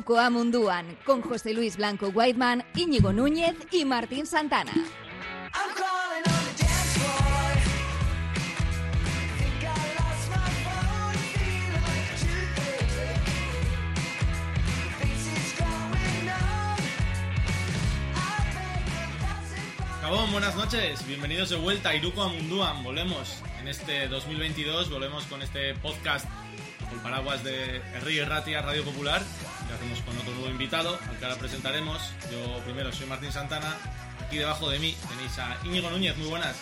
Iruko Amunduan, con José Luis Blanco Whiteman, Íñigo Núñez y Martín Santana. Gabón, buenas noches, bienvenidos de vuelta a Iruko Amunduan. Volvemos en este 2022, volvemos con este podcast con paraguas de Río Ratia Radio Popular. Y hacemos con otro nuevo invitado, al que ahora presentaremos. Yo primero soy Martín Santana. Aquí debajo de mí tenéis a Íñigo Núñez, muy buenas.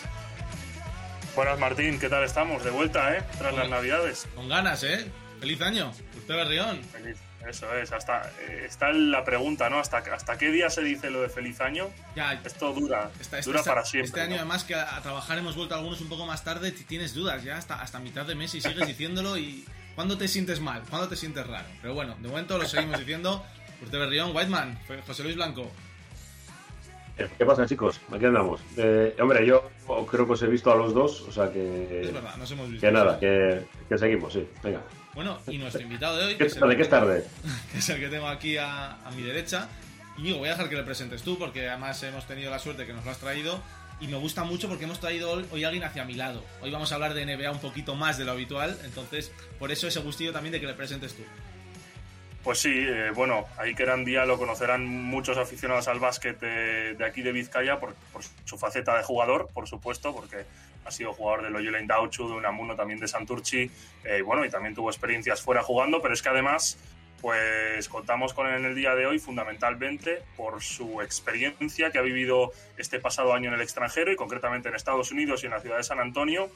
Buenas Martín, ¿qué tal estamos? De vuelta, ¿eh? Tras las navidades. Con ganas, ¿eh? Feliz año, usted Berrión. Feliz. Eso es, hasta eh, está la pregunta, ¿no? ¿Hasta, ¿Hasta qué día se dice lo de feliz año? Ya, Esto dura, Esta- esta- dura esta- para siempre. Este año, ¿no? además, que a, a trabajar hemos vuelto algunos un poco más tarde, tienes dudas ya hasta, hasta mitad de mes y sigues diciéndolo. y ¿Cuándo te sientes mal? ¿Cuándo te sientes raro? Pero bueno, de momento lo seguimos diciendo. Urte Berrión, Whiteman, José Luis Blanco. ¿Qué pasa, chicos? Aquí andamos. Eh, hombre, yo creo que os he visto a los dos, o sea Es que. verdad, nos hemos visto. Que nada, que, que seguimos, sí. Venga. Bueno, y nuestro invitado de hoy, ¿Qué que es, tarde? ¿Qué es tarde? que es el que tengo aquí a, a mi derecha. Íñigo, voy a dejar que le presentes tú, porque además hemos tenido la suerte que nos lo has traído. Y me gusta mucho porque hemos traído hoy- a alguien hacia mi lado. Hoy vamos a hablar de NBA un poquito más de lo habitual. Entonces, por eso ese gustillo también de que le presentes tú. Pues sí, eh, bueno, ahí que día lo conocerán muchos aficionados al básquet de, aquí de Vizcaya por, su faceta de jugador, por supuesto, porque ha sido jugador de Loyola Indauchu, de Unamuno, también de Santurchi, eh, bueno, y también tuvo experiencias fuera jugando, pero es que además, pues contamos con él en el día de hoy fundamentalmente por su experiencia que ha vivido este pasado año en el extranjero y concretamente en Estados Unidos y en la ciudad de San Antonio,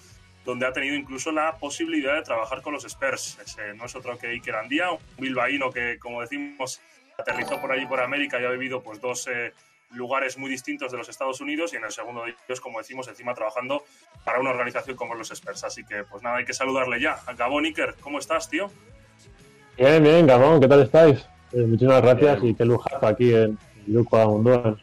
donde ha tenido incluso la posibilidad de trabajar con los Spurs. No es otro que Iker Andía, un bilbaíno que, como decimos, aterrizó por allí por América y ha vivido pues dos eh, lugares muy distintos de los Estados Unidos y en el segundo de ellos, como decimos, encima trabajando para una organización como los Spurs. Así que pues nada, hay que saludarle ya. Gabón Iker, ¿cómo estás, tío? Bien, bien, Gabón, ¿qué tal estáis? Eh, muchísimas gracias Bien. y qué lujazo aquí en Luco Amunduan.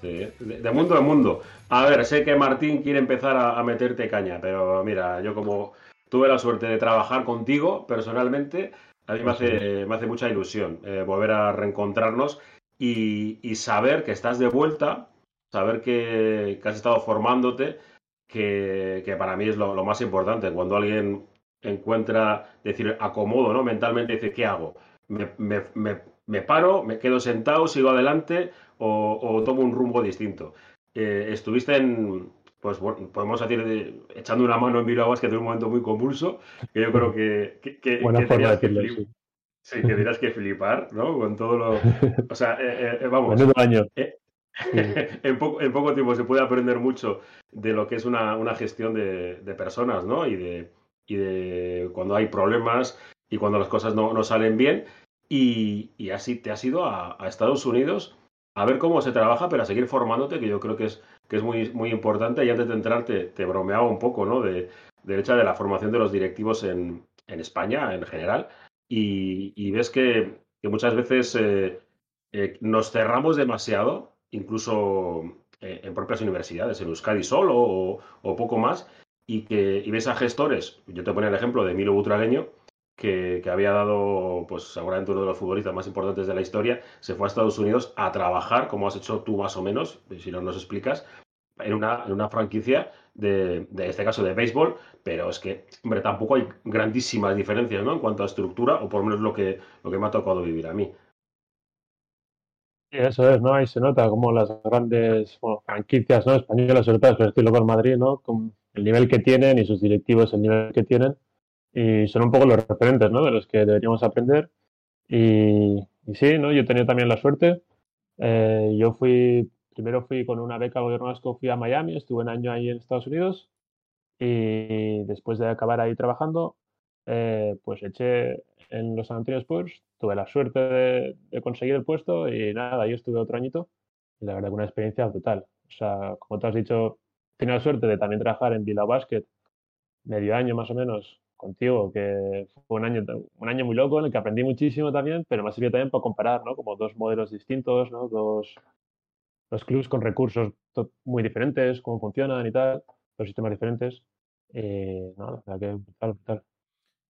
Sí, de, de mundo en mundo. A ver, sé que Martín quiere empezar a, a meterte caña, pero mira, yo como tuve la suerte de trabajar contigo personalmente, a mí me hace, me hace mucha ilusión eh, volver a reencontrarnos y, y saber que estás de vuelta, saber que, que has estado formándote, que, que para mí es lo, lo más importante. Cuando alguien encuentra, decir, acomodo, ¿no? Mentalmente dice, ¿qué hago? Me, me- me- me paro, me quedo sentado, sigo adelante o, o tomo un rumbo distinto. Eh, estuviste en, pues bueno, podemos decir, de- echando una mano en Bilbao que en un momento muy convulso, que yo creo que, que, que- Buena que forma de tenías que decirlo, sí. sí, que tenías que flipar, ¿no? Con todo lo... O sea, eh, eh, vamos, en, poco, en poco tiempo se puede aprender mucho de lo que es una, una gestión de, de personas, ¿no? Y de, y de cuando hay problemas y cuando las cosas no, no salen bien. Y, y así te has ido a, a Estados Unidos a ver cómo se trabaja, pero a seguir formándote, que yo creo que es, que es muy, muy importante. Y antes de entrar te, te bromeaba un poco, ¿no? De, del hecho de la formación de los directivos en, en España en general. Y, y ves que, que muchas veces eh, eh, nos cerramos demasiado, incluso eh, en propias universidades, en Euskadi solo o, o poco más, y que y ves a gestores, yo te ponía el ejemplo de Milo Butragueño, que, que había dado, pues seguramente uno de los futbolistas más importantes de la historia, se fue a Estados Unidos a trabajar, como has hecho tú más o menos, si no nos explicas, en una, en una franquicia de, de este caso de béisbol, pero es que, hombre, tampoco hay grandísimas diferencias, ¿no? En cuanto a estructura, o por lo menos lo que, lo que me ha tocado vivir a mí. Eso es, ¿no? Ahí se nota como las grandes franquicias ¿no? españolas, sobre todo, estilo con Madrid, ¿no? El nivel que tienen y sus directivos el nivel que tienen. Y son un poco los referentes, ¿no? De los que deberíamos aprender. Y, y sí, ¿no? Yo he tenido también la suerte. Eh, yo fui, primero fui con una beca gobierno vasco, fui a Miami, estuve un año ahí en Estados Unidos. Y después de acabar ahí trabajando, eh, pues eché en los San Antonio Spurs, tuve la suerte de, de conseguir el puesto y nada, yo estuve otro añito y la verdad que una experiencia brutal. O sea, como tú has dicho, tenía la suerte de también trabajar en Bilbao Basket medio año más o menos contigo, que fue un año, un año muy loco en el que aprendí muchísimo también, pero me ha servido también para comparar, ¿no? Como dos modelos distintos, ¿no? Dos, dos clubs con recursos muy diferentes, cómo funcionan y tal, dos sistemas diferentes. La verdad que brutal, brutal.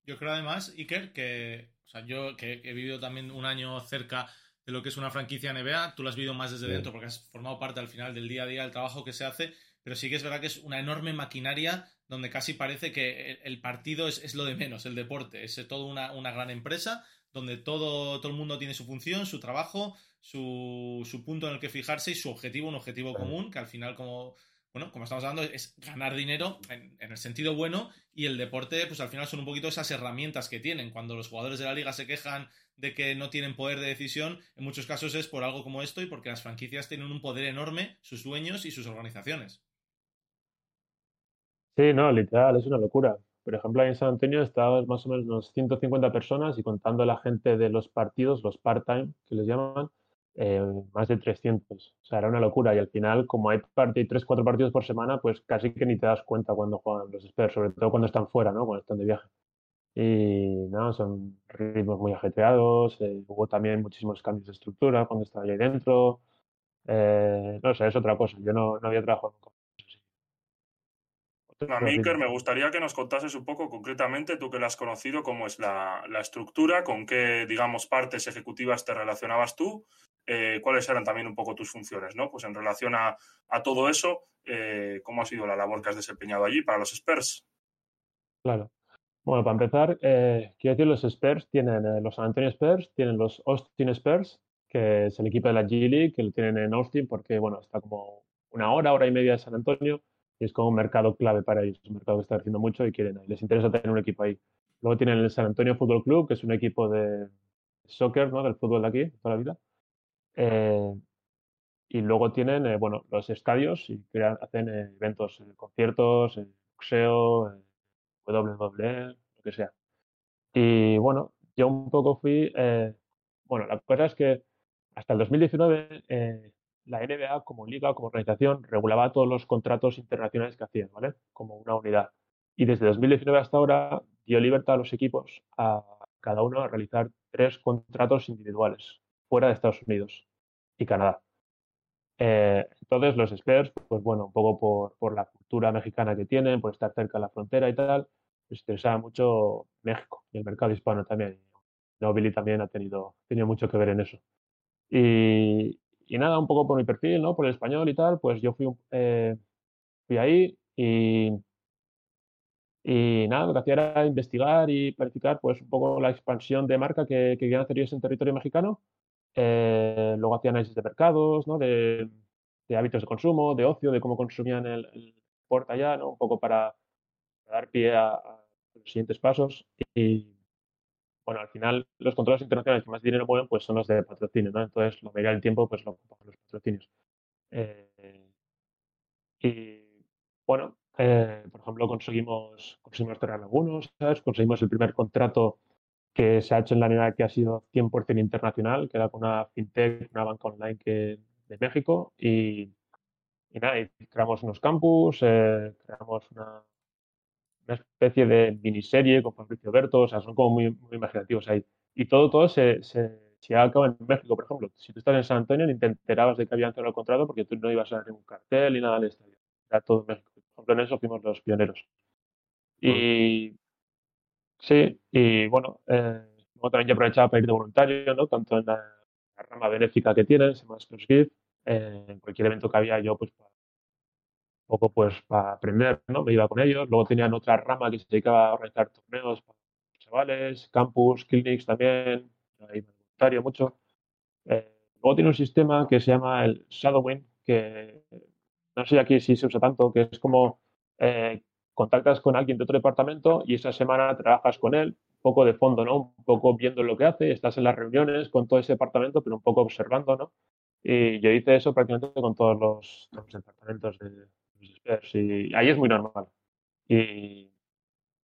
Yo creo además, Iker, que O sea, yo que he vivido también un año cerca de lo que es una franquicia NBA, tú lo has vivido más desde dentro porque has formado parte al final del día a día del trabajo que se hace, pero sí que es verdad que es una enorme maquinaria donde casi parece que el, partido es, lo de menos, el deporte, es toda una, una gran empresa donde todo, todo el mundo tiene su función, su trabajo, su, su punto en el que fijarse y su objetivo, un objetivo común, que al final, como, bueno, como estamos hablando, es ganar dinero en, el sentido bueno y el deporte, pues al final son un poquito esas herramientas que tienen. Cuando los jugadores de la liga se quejan de que no tienen poder de decisión, en muchos casos es por algo como esto y porque las franquicias tienen un poder enorme, sus dueños y sus organizaciones. Sí, no, literal, es una locura. Por ejemplo, ahí en San Antonio estábamos más o menos unos 150 personas y contando la gente de los partidos, los part-time que les llaman, eh, más de 300. O sea, era una locura. Y al final, como hay 3, 4 partidos por semana, pues casi que ni te das cuenta cuando juegan los Spurs, sobre todo cuando están fuera, ¿no? Cuando están de viaje. Y no, son ritmos muy ajetreados. Eh, hubo también muchísimos cambios de estructura cuando estaba ahí dentro. Eh, no sé, es otra cosa. Yo no, no había trabajado a mí, me gustaría que nos contases un poco concretamente, tú que lo has conocido, cómo es la, estructura, con qué, digamos, partes ejecutivas te relacionabas tú, eh, cuáles eran también un poco tus funciones, ¿no? Pues en relación a, todo eso, eh, ¿cómo ha sido la labor que has desempeñado allí para los Spurs? Claro. Bueno, para empezar, eh, quiero decir, los Spurs tienen los San Antonio Spurs, tienen los Austin Spurs, que es el equipo de la G League, que lo tienen en Austin porque, bueno, está como una hora, hora y media de San Antonio y es como un mercado clave para ellos, un mercado que está haciendo mucho y quieren, les interesa tener un equipo ahí. Luego tienen el San Antonio Fútbol Club, que es un equipo de soccer, ¿no? Del fútbol de aquí, toda la vida. Eh, y luego tienen, eh, bueno, los estadios y crean, hacen eh, eventos, conciertos, boxeo, WWE, lo que sea. Y bueno, yo un poco fui, bueno, la cosa es que hasta el 2019 la NBA como liga, como organización, regulaba todos los contratos internacionales que hacían, ¿vale? Como una unidad. Y desde 2019 hasta ahora dio libertad a los equipos, a cada uno, a realizar tres contratos individuales fuera de Estados Unidos y Canadá. Eh, entonces los Spurs, pues bueno, un poco por, por, la cultura mexicana que tienen, por estar cerca de la frontera y tal, les interesaba mucho México y el mercado hispano también. Nobili también ha tenido, tenido mucho que ver en eso. Y, y nada, un poco por mi perfil, ¿no? Por el español y tal, pues yo fui, eh, fui ahí y, y nada, lo que hacía era investigar y planificar pues un poco la expansión de marca que, que querían hacer ellos en territorio mexicano. Eh, luego hacía análisis de mercados, ¿no? De, de, hábitos de consumo, de ocio, de cómo consumían el, el deporte allá, ¿no? Un poco para, dar pie a, a, los siguientes pasos. Y, bueno, al final los controles internacionales que más dinero mueven pues son los de patrocinio, ¿no? Entonces, la mayoría del tiempo pues lo ocupan los patrocinios. Eh, y bueno, eh, por ejemplo, conseguimos, conseguimos tener algunos, ¿sabes? Conseguimos el primer contrato que se ha hecho en la NBA que ha sido 100% internacional, que era con una fintech, una banca online que, de México. Y, nada, creamos unos campus, eh, creamos una, una especie de miniserie con Fabricio Berto, o sea, son como muy, muy imaginativos ahí. Y todo, todo se, se, se acaba en México, por ejemplo. Si tú estás en San Antonio, ni te enterabas de que habían cerrado el contrato porque tú no ibas a ningún cartel ni nada del estadio. Era todo en México. Por ejemplo, en eso fuimos los pioneros. Y sí, y bueno, eh, también yo aprovechaba para ir de voluntario, ¿no? Tanto en la, rama benéfica que tienes, se llama Gift, eh, en cualquier evento que había yo, pues poco pues para aprender, ¿no? Me iba con ellos. Luego tenían otra rama que se dedicaba a organizar torneos para chavales, campus, clinics también, ahí voluntario mucho. Eh, luego tiene un sistema que se llama el Shadowing, que no sé aquí si se usa tanto, que es como eh, contactas con alguien de otro departamento y esa semana trabajas con él, un poco de fondo, ¿no? Un poco viendo lo que hace, estás en las reuniones con todo ese departamento, pero un poco observando, ¿no? Y yo hice eso prácticamente con todos los, los departamentos de, y ahí es muy normal. Y,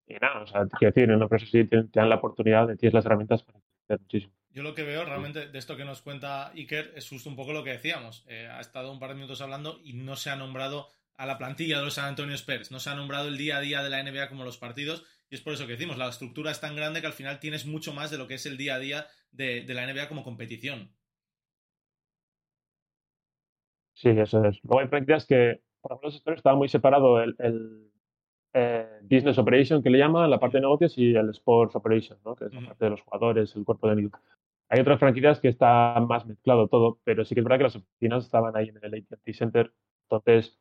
y nada, o sea, quiero decir, en una empresa sí te, dan la oportunidad, de tienes las herramientas para crecer muchísimo. Yo lo que veo realmente de esto que nos cuenta Iker es justo un poco lo que decíamos. Eh, ha estado un par de minutos hablando y no se ha nombrado a la plantilla de los San Antonio Spurs, no se ha nombrado el día a día de la NBA como los partidos y es por eso que decimos, la estructura es tan grande que al final tienes mucho más de lo que es el día a día de, de la NBA como competición. Sí, eso es. Luego hay prácticas que por ejemplo, estaba muy separado el, eh, Business Operation, que le llaman, la parte de negocios, y el Sports Operation, ¿no? que es la parte de los jugadores, el cuerpo de Hay otras franquicias que está más mezclado todo, pero sí que es verdad que las oficinas estaban ahí en el AT&T Center, entonces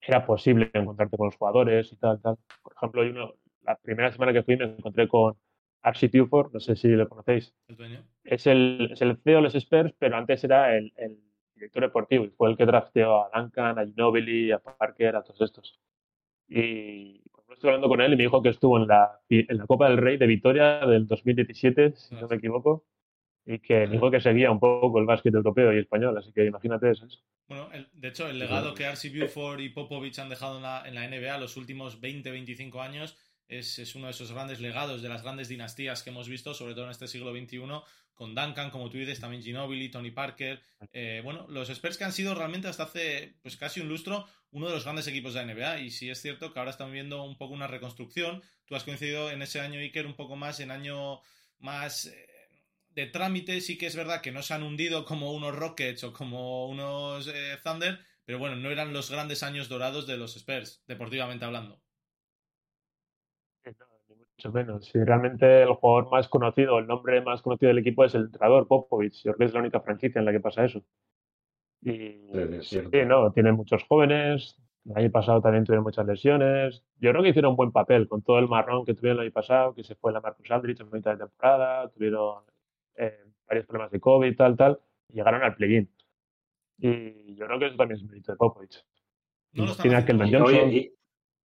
era posible encontrarte con los jugadores y tal, tal. Por ejemplo, uno, la primera semana que fui me encontré con Archie Buford, no sé si lo conocéis. Es el, es el CEO de los Spurs, pero antes era el, el, director deportivo y fue el que drafteó a Duncan, a Ginobili, a Parker, a todos estos. Y pues, estuve hablando con él y me dijo que estuvo en la, en la Copa del Rey de Vitoria del 2017, si no me equivoco, y que dijo que seguía un poco el básquet europeo y español, así que imagínate eso. Bueno, de hecho, el legado que Archie Buford y Popovich han dejado en la, en la NBA los últimos 20-25 años es, uno de esos grandes legados, de las grandes dinastías que hemos visto, sobre todo en este siglo XXI, con Duncan, como tú dices, también Ginobili, Tony Parker. Eh, bueno, los Spurs que han sido realmente hasta hace pues casi un lustro uno de los grandes equipos de la NBA. Y sí es cierto que ahora están viendo un poco una reconstrucción. Tú has coincidido en ese año, Iker, un poco más en año más eh, de trámite. Sí que es verdad que no se han hundido como unos Rockets o como unos eh, Thunder, pero bueno, no eran los grandes años dorados de los Spurs, deportivamente hablando mucho menos. Si realmente el jugador más conocido, el nombre más conocido del equipo es el entrenador Popovich. Yo creo que es la única franquicia en la que pasa eso. Y sí, no, tienen muchos jóvenes. El año pasado también tuvieron muchas lesiones. Yo creo que hicieron un buen papel con todo el marrón que tuvieron el año pasado, que se fue la Marcus Aldrich en mitad de temporada, tuvieron eh, varios problemas de COVID y tal, tal, y llegaron al play-in. Y yo creo que eso también es un mérito de Popovich. No tiene aquel Johnson.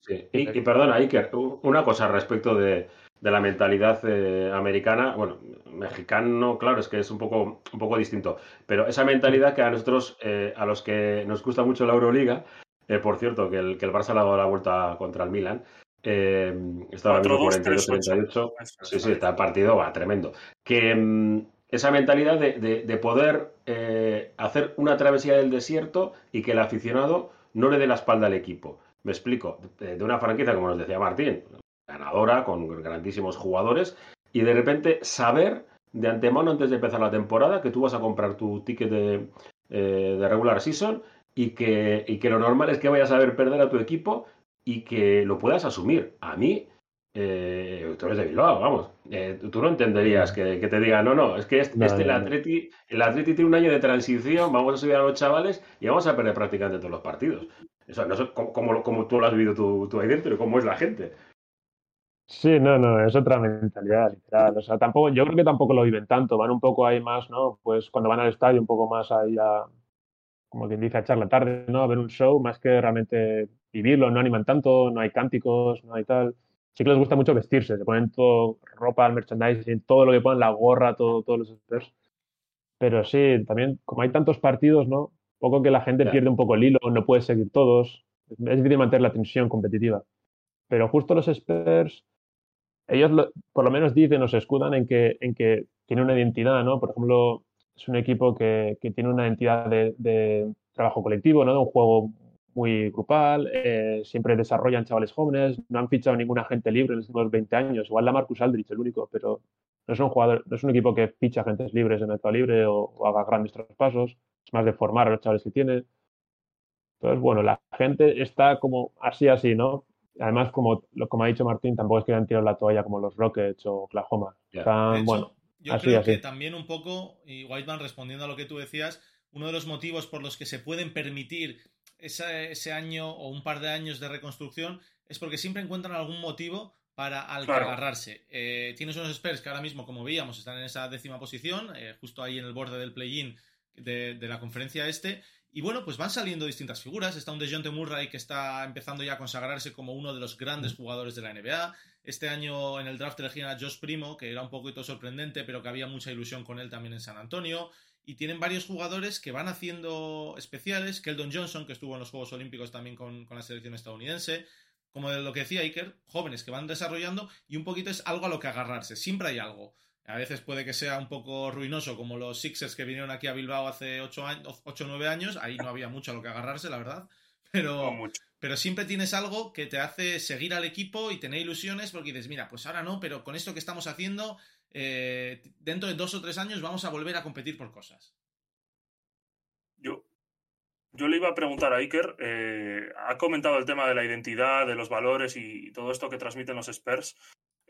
Sí. Y, y, perdona, Iker, una cosa respecto de, la mentalidad eh, americana, bueno, mexicano, claro, es que es un poco, un poco distinto, pero esa mentalidad que a nosotros, eh, a los que nos gusta mucho la Euroliga, eh, por cierto, que el, que el Barça le ha dado la vuelta contra el Milan, eh, está ahora mismo 42-38, sí, sí, está partido, va, tremendo, que mm, esa mentalidad de, de poder hacer una travesía del desierto y que el aficionado no le dé la espalda al equipo. Me explico, de una franquicia, como nos decía Martín, ganadora, con grandísimos jugadores, y de repente saber de antemano, antes de empezar la temporada, que tú vas a comprar tu ticket de, eh, regular season y que, y que lo normal es que vayas a ver perder a tu equipo y que lo puedas asumir. A mí, eh, tú eres de Bilbao, vamos. Eh, tú no entenderías que, te diga, no, no, es que este, este el, Atleti, el Atleti tiene un año de transición, vamos a subir a los chavales y vamos a perder prácticamente todos los partidos. Eso, no sé cómo, tú lo has vivido tú, ahí dentro, cómo es la gente. Sí, no, no, es otra mentalidad, literal. O sea, tampoco, yo creo que tampoco lo viven tanto, van un poco ahí más, ¿no? Pues cuando van al estadio, un poco más ahí a, como quien dice, a echar la tarde, ¿no? A ver un show, más que realmente vivirlo, no animan tanto, no hay cánticos, no hay tal. Sí que les gusta mucho vestirse, se ponen todo, ropa, merchandising, todo lo que ponen, la gorra, todo, todos los. Pero sí, también, como hay tantos partidos, ¿no? Poco que la gente pierde un poco el hilo, no puede seguir todos. Es difícil mantener la tensión competitiva. Pero justo los Spurs, ellos por lo menos dicen o se escudan en que, en que tiene una identidad, ¿no? Por ejemplo, es un equipo que, que tiene una identidad de, trabajo colectivo, ¿no? De un juego muy grupal, eh, siempre desarrollan chavales jóvenes, no han fichado ninguna gente libre en los últimos 20 años, igual la Marcus Aldrich el único, pero no es un jugador, no es un equipo que ficha agentes libres en mercado libre o, o haga grandes traspasos más de formar a los chavales que tiene. Entonces, bueno, la gente está como así, así, ¿no? Además, como, como ha dicho Martín, tampoco es que hayan tirado la toalla como los Rockets o Oklahoma. Están, bueno, yo creo que también un poco, y Whiteman respondiendo a lo que tú decías, uno de los motivos por los que se pueden permitir ese, año o un par de años de reconstrucción es porque siempre encuentran algún motivo para al agarrarse. Eh, tienes unos Spurs que ahora mismo, como veíamos, están en esa décima posición, eh, justo ahí en el borde del play-in de, la conferencia este. Y bueno, pues van saliendo distintas figuras. Está un DeJounte Murray que está empezando ya a consagrarse como uno de los grandes jugadores de la NBA. Este año en el draft elegían a Josh Primo, que era un poquito sorprendente, pero que había mucha ilusión con él también en San Antonio. Y tienen varios jugadores que van haciendo especiales. Keldon Johnson, que estuvo en los Juegos Olímpicos también con, con la selección estadounidense. Como de lo que decía Iker, jóvenes que van desarrollando y un poquito es algo a lo que agarrarse. Siempre hay algo. A veces puede que sea un poco ruinoso, como los Sixers que vinieron aquí a Bilbao hace 8 o 9 años. Ahí no había mucho a lo que agarrarse, la verdad. Pero, pero siempre tienes algo que te hace seguir al equipo y tener ilusiones porque dices, mira, pues ahora no, pero con esto que estamos haciendo, eh, dentro de dos o tres años vamos a volver a competir por cosas. Yo, yo le iba a preguntar a Iker, eh, ha comentado el tema de la identidad, de los valores y todo esto que transmiten los Spurs.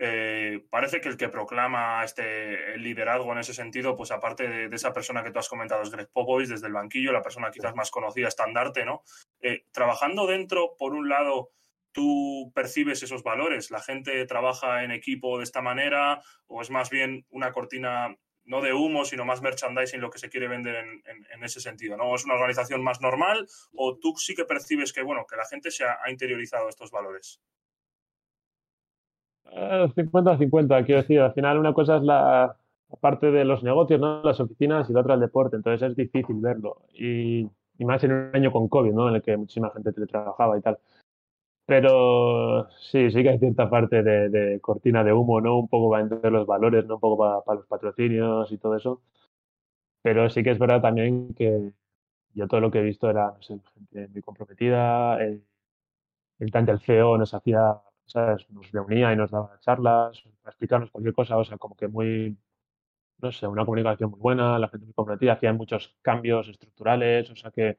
Eh, parece que el que proclama este liderazgo en ese sentido, pues aparte de, esa persona que tú has comentado, es Greg Popovich desde el banquillo, la persona quizás más conocida, estandarte, ¿no? Eh, trabajando dentro, por un lado, tú percibes esos valores, la gente trabaja en equipo de esta manera, o es más bien una cortina no de humo, sino más merchandising lo que se quiere vender en, ese sentido, ¿no? ¿Es una organización más normal o tú sí que percibes que, bueno, que la gente se ha interiorizado estos valores? 50-50, quiero decir, al final una cosa es la parte de los negocios, ¿no? las oficinas y la otra el deporte, entonces es difícil verlo. Y, más en un año con COVID, ¿no? en el que muchísima gente teletrabajaba y tal. Pero sí, sí que hay cierta parte de, cortina de humo, ¿no? Un poco para entender los valores, ¿no? Un poco para, los patrocinios y todo eso. Pero sí que es verdad también que yo todo lo que he visto era, no sé, gente muy comprometida. El, el tanto el CEO nos hacía nos reunía y nos daba charlas para explicarnos cualquier cosa, o sea, como que muy, no sé, una comunicación muy buena, la gente muy comprometida, hacían muchos cambios estructurales, o sea que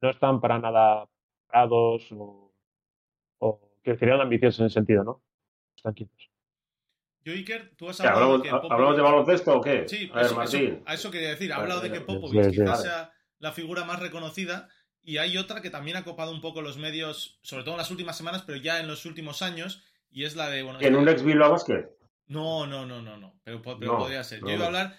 no están para nada parados o, que serían ambiciosos en ese sentido, ¿no? Están quietos. Yo, Iker, tú has hablado de que ¿Hablamos de baloncesto o qué? Sí, a, ver, Martín. a eso quería decir. Ha hablado de que Popovich quizás sea la figura más reconocida, y hay otra que también ha copado un poco los medios, sobre todo en las últimas semanas, pero ya en los últimos años, y es la de... Bueno, ¿En un ex Bilbao Basket? No, no, no, no, no, pero, podría ser. Yo iba a hablar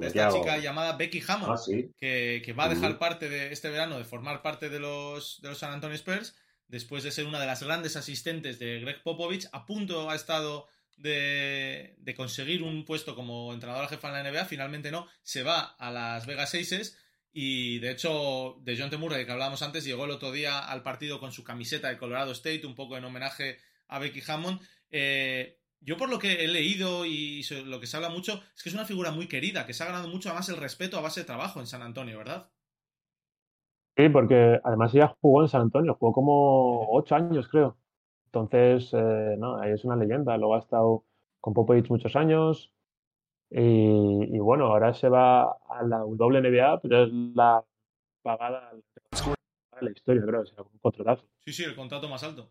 de esta, chica, llamada Becky Hammond, ah, que, va a dejar parte de este verano, de formar parte de los, de los San Antonio Spurs, después de ser una de las grandes asistentes de Greg Popovich, a punto ha estado de, de conseguir un puesto como entrenadora jefa en la NBA, finalmente no, se va a las Vegas Aces y de hecho, de John T. Murray, que hablábamos antes, llegó el otro día al partido con su camiseta de Colorado State, un poco en homenaje a Becky Hammond. Eh, yo por lo que he leído y lo que se habla mucho, es que es una figura muy querida, que se ha ganado mucho además el respeto a base de trabajo en San Antonio, ¿verdad? Sí, porque además ella jugó en San Antonio, jugó como ocho años, creo. Entonces, eh, no, es una leyenda. Luego ha estado con Popovich muchos años, y, bueno, ahora se va a la WNBA, pero es la pagada de la historia, creo, es un contratazo. Sí, sí, el contrato más alto.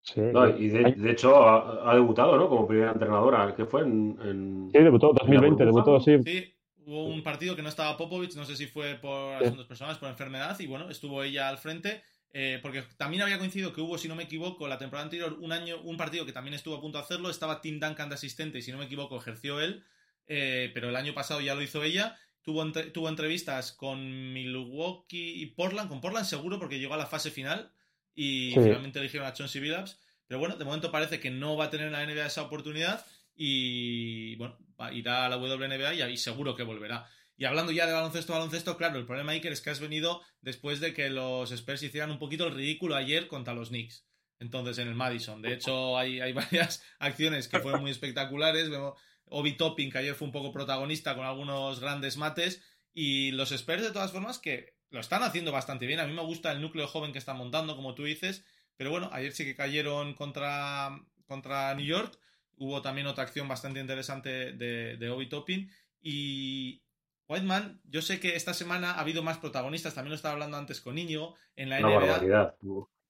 Sí, y de, hecho ha, debutado, ¿no? Como primera entrenadora, ¿qué fue? En, Sí, debutó 2020, debutó, sí. Sí, hubo un partido que no estaba Popovich, no sé si fue por asuntos personales, por enfermedad, y bueno, estuvo ella al frente. Eh, porque también había coincidido que hubo, si no me equivoco, la temporada anterior, un año, un partido que también estuvo a punto de hacerlo, estaba Tim Duncan de asistente y si no me equivoco ejerció él, eh, pero el año pasado ya lo hizo ella. Tuvo, tuvo entrevistas con Milwaukee y Portland, con Portland seguro porque llegó a la fase final y finalmente eligieron a Chauncey Billups. Pero bueno, de momento parece que no va a tener en la NBA esa oportunidad y bueno, irá a la WNBA y ahí seguro que volverá. Y hablando ya de baloncesto, baloncesto, claro, el problema, Iker, es que has venido después de que los Spurs hicieran un poquito el ridículo ayer contra los Knicks. Entonces, en el Madison. De hecho, hay, hay varias acciones que fueron muy espectaculares. Vemos, Obi Topping, que ayer fue un poco protagonista con algunos grandes mates. Y los Spurs, de todas formas, que lo están haciendo bastante bien. A mí me gusta el núcleo joven que están montando, como tú dices. Pero bueno, ayer sí que cayeron contra, contra New York. Hubo también otra acción bastante interesante de, de Obi Topping. Y Whiteman, yo sé que esta semana ha habido más protagonistas. También lo estaba hablando antes con Niño en la NBA.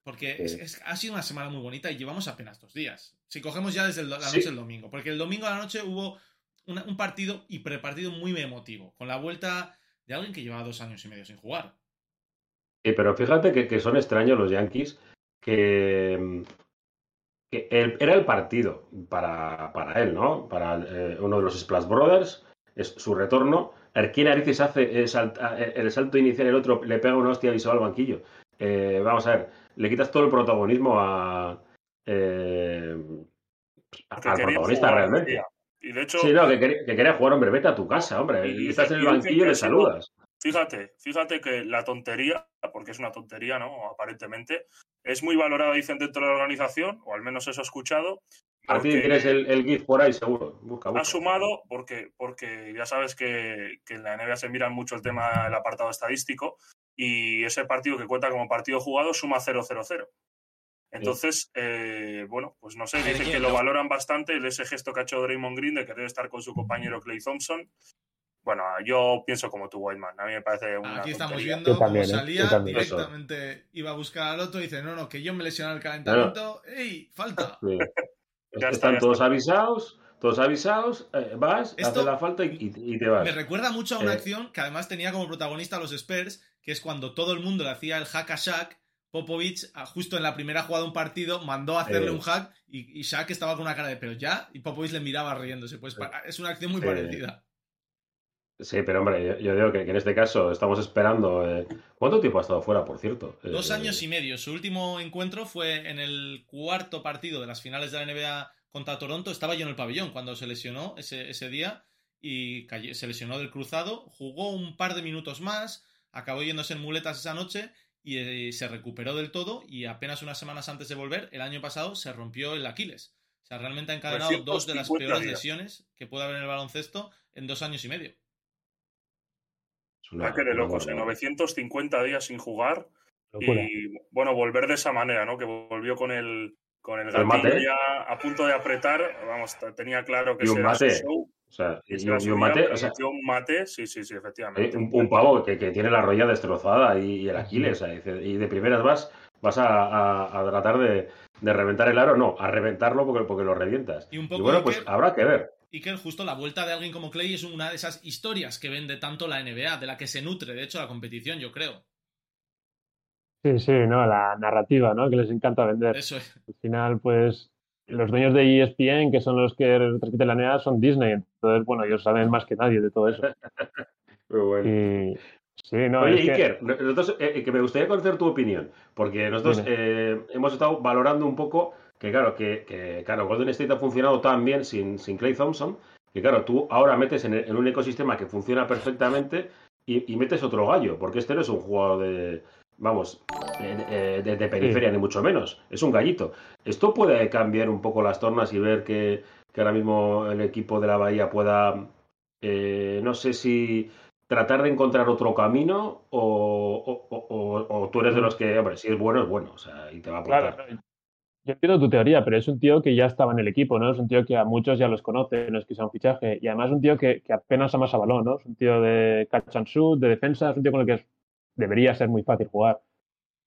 Porque ha sido una semana muy bonita y llevamos apenas dos días. Si cogemos ya desde la noche del domingo. Porque el domingo a la noche hubo un partido y prepartido muy emotivo. Con la vuelta de alguien que llevaba dos años y medio sin jugar. Sí, pero fíjate que, son extraños los Yankees. Que, era el partido para, él, ¿no? Para eh, uno de los Splash Brothers. Es su retorno. Erquina Aricis hace el salto, inicial, el otro le pega una hostia va al banquillo. Eh, vamos a ver le quitas todo el protagonismo a, eh, al protagonista realmente. Y de hecho, sí, no, que, quería, jugar, hombre, vete a tu casa, hombre. Y, estás en el banquillo y le saludas. Fíjate, fíjate que la tontería, porque es una tontería, ¿no? Aparentemente, es muy valorada, dicen, dentro de la organización, o al menos eso he escuchado. ti tienes el, el, GIF por ahí, seguro. Ha sumado, porque, porque ya sabes que, que en la NBA se mira mucho el tema del apartado estadístico, y ese partido que cuenta como partido jugado suma 0-0-0. Entonces, eh, bueno, pues no sé, dicen que lo valoran bastante ese gesto que ha hecho Draymond Green de querer estar con su compañero Clay Thompson. bueno, yo pienso como tú, Whiteman. A mí me parece una Aquí estamos tontería. viendo Yo también, cómo ¿eh? salía también. directamente, iba a buscar al otro y dice, no, no, que yo me lesioné el calentamiento. ¡Ey! ¡Falta! Sí. Ya está, Están ya todos está. avisados, todos avisados, eh, vas, Esto haces la falta y, y- y te vas. Me recuerda mucho a una Eh. acción que además tenía como protagonista a los Spurs, que es cuando todo el mundo le hacía el hack a Shaq. Popovich, a- justo en la primera jugada de un partido, mandó a hacerle Eh. un hack y, y Shaq estaba con una cara de pero ya, y Popovich le miraba riéndose. Pues pa- es una acción muy Eh. parecida. Sí, pero hombre, yo, yo digo que, que en este caso estamos esperando. eh, ¿Cuánto tiempo ha estado fuera, por cierto? Dos Eh, años y medio. Su último encuentro fue en el cuarto partido de las finales de la NBA contra Toronto. Estaba yo en el pabellón cuando se lesionó ese, ese día y cayó- se lesionó del cruzado. Jugó un par de minutos más, acabó yéndose en muletas esa noche y eh, se recuperó del todo. Y apenas unas semanas antes de volver, el año pasado, se rompió el Aquiles. O sea, realmente ha encadenado dos de las 950 peores días. lesiones que puede haber en el baloncesto en dos años y medio. es una- Ah, que de una locos, ¿eh? barbaridad. 950 días sin jugar Locura. y bueno, volver de esa manera, ¿no? Que volvió con el con el El gatillo mate. ya a punto de apretar, vamos, tenía claro que Y un su show, O sea, y, ese y era un- su y un día, mate, o sea, sí, sí, sí, efectivamente. un, un pavo que, que tiene la rodilla destrozada y, y el Aquiles. o sea, dice, y de primeras vas, vas a, a- a tratar de, de reventar el aro. No, a reventarlo porque, porque lo revientas. Y un poco bueno, pues que- habrá que ver. Y que justo la vuelta de alguien como Clay es una de esas historias que vende tanto la NBA, de la que se nutre, de hecho, la competición, yo creo. Sí, sí, ¿no? La narrativa, ¿no? Que les encanta vender. Eso es. Al final, pues, los dueños de E ESPN, que son los que transmiten la NBA, son Disney. Entonces, bueno, ellos saben más que nadie de todo eso. Pero bueno. Y sí, no, Oye, es que- Iker, nosotros, eh, que me gustaría conocer tu opinión, porque nosotros eh, hemos estado valorando un poco que, claro, que, que, claro, Golden State ha funcionado tan bien sin, sin Clay Thompson, que, claro, tú ahora metes en, en un ecosistema que funciona perfectamente y, y metes otro gallo, porque este no es un jugador de, vamos, de, de- de periferia, ni mucho menos, es un gallito. Esto puede cambiar un poco las tornas y ver que, que ahora mismo el equipo de la Bahía pueda, eh, no sé si tratar de encontrar otro camino o, o- o- o- o tú eres de los que, hombre, si es bueno, es bueno, o sea, y te va a aportar. Claro, yo entiendo tu teoría, pero es un tío que ya estaba en el equipo, ¿no? Es un tío que a muchos ya los conoce, no es que sea un fichaje. Y además es un tío que, que apenas amasa balón, ¿no? Es un tío de catch and shoot, de defensa, es un tío con el que debería ser muy fácil jugar.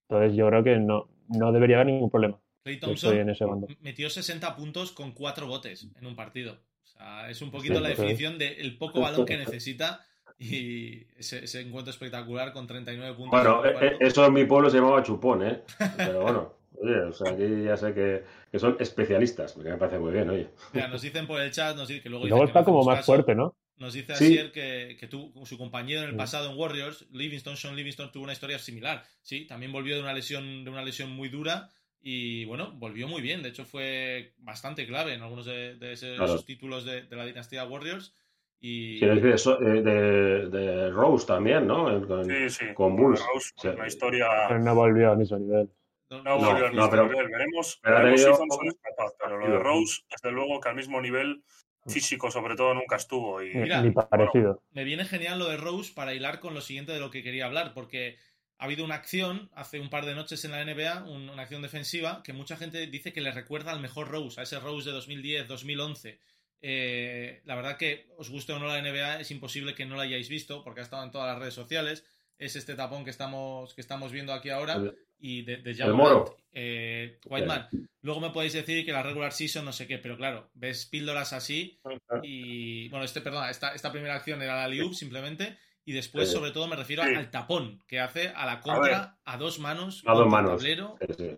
Entonces yo creo que no, no debería haber ningún problema. Clay en Thompson ese bando. metió 60 puntos con 4 botes en un partido. O sea, es un poquito Sí, la sí. definición del poco balón que necesita y ese, ese encuentro espectacular con 39 puntos. Bueno, eh, eso en mi pueblo se llamaba chupón, ¿eh? Pero bueno, oye, o sea, aquí ya sé que, que son especialistas, que me parece muy bien, oye. Mira, nos dicen por el chat, nos dicen que luego, luego que está como más caso. fuerte, ¿no? Nos dice Sí. Asier que, que tú, su compañero en el pasado en Warriors, Livingston, Sean Livingston, tuvo una historia similar. Sí, también volvió de una lesión, de una lesión muy dura y bueno, volvió muy bien. De hecho, fue bastante clave en algunos de, de ese- Claro. esos títulos de, de la dinastía Warriors. Y Quieres decir eso, eh, de, de Rose también, ¿no? En- Con, Sí, sí. con Bulls. Rose, O sea, una historia. Pero no volvió al mismo nivel. no- No no- volvió al no, mismo pero- nivel. Veremos, pero veremos si tenido- Thompson es capaz. Pero lo de Rose, desde luego que al mismo nivel físico, sobre todo, nunca estuvo. Y, Ni- Mira, Ni parecido. me viene genial lo de Rose para hilar con lo siguiente de lo que quería hablar, porque ha habido una acción hace un par de noches en la NBA, un- una acción defensiva, que mucha gente dice que le recuerda al mejor Rose, a ese Rose de 2010-2011. Eh, la verdad que os guste o no la NBA, es imposible que no la hayáis visto, porque ha estado en todas las redes sociales. Es este tapón que estamos, que estamos viendo aquí ahora. Y de, de moro. Eh, Whiteman, luego me podéis decir que la regular season no sé qué, pero claro, ves píldoras así y bueno, este, perdón, esta, esta primera acción era la liup simplemente. Y después, Sí. sobre todo, me refiero Sí. al tapón que hace a la contra a, dos manos. A dos manos. tablero. Sí, sí.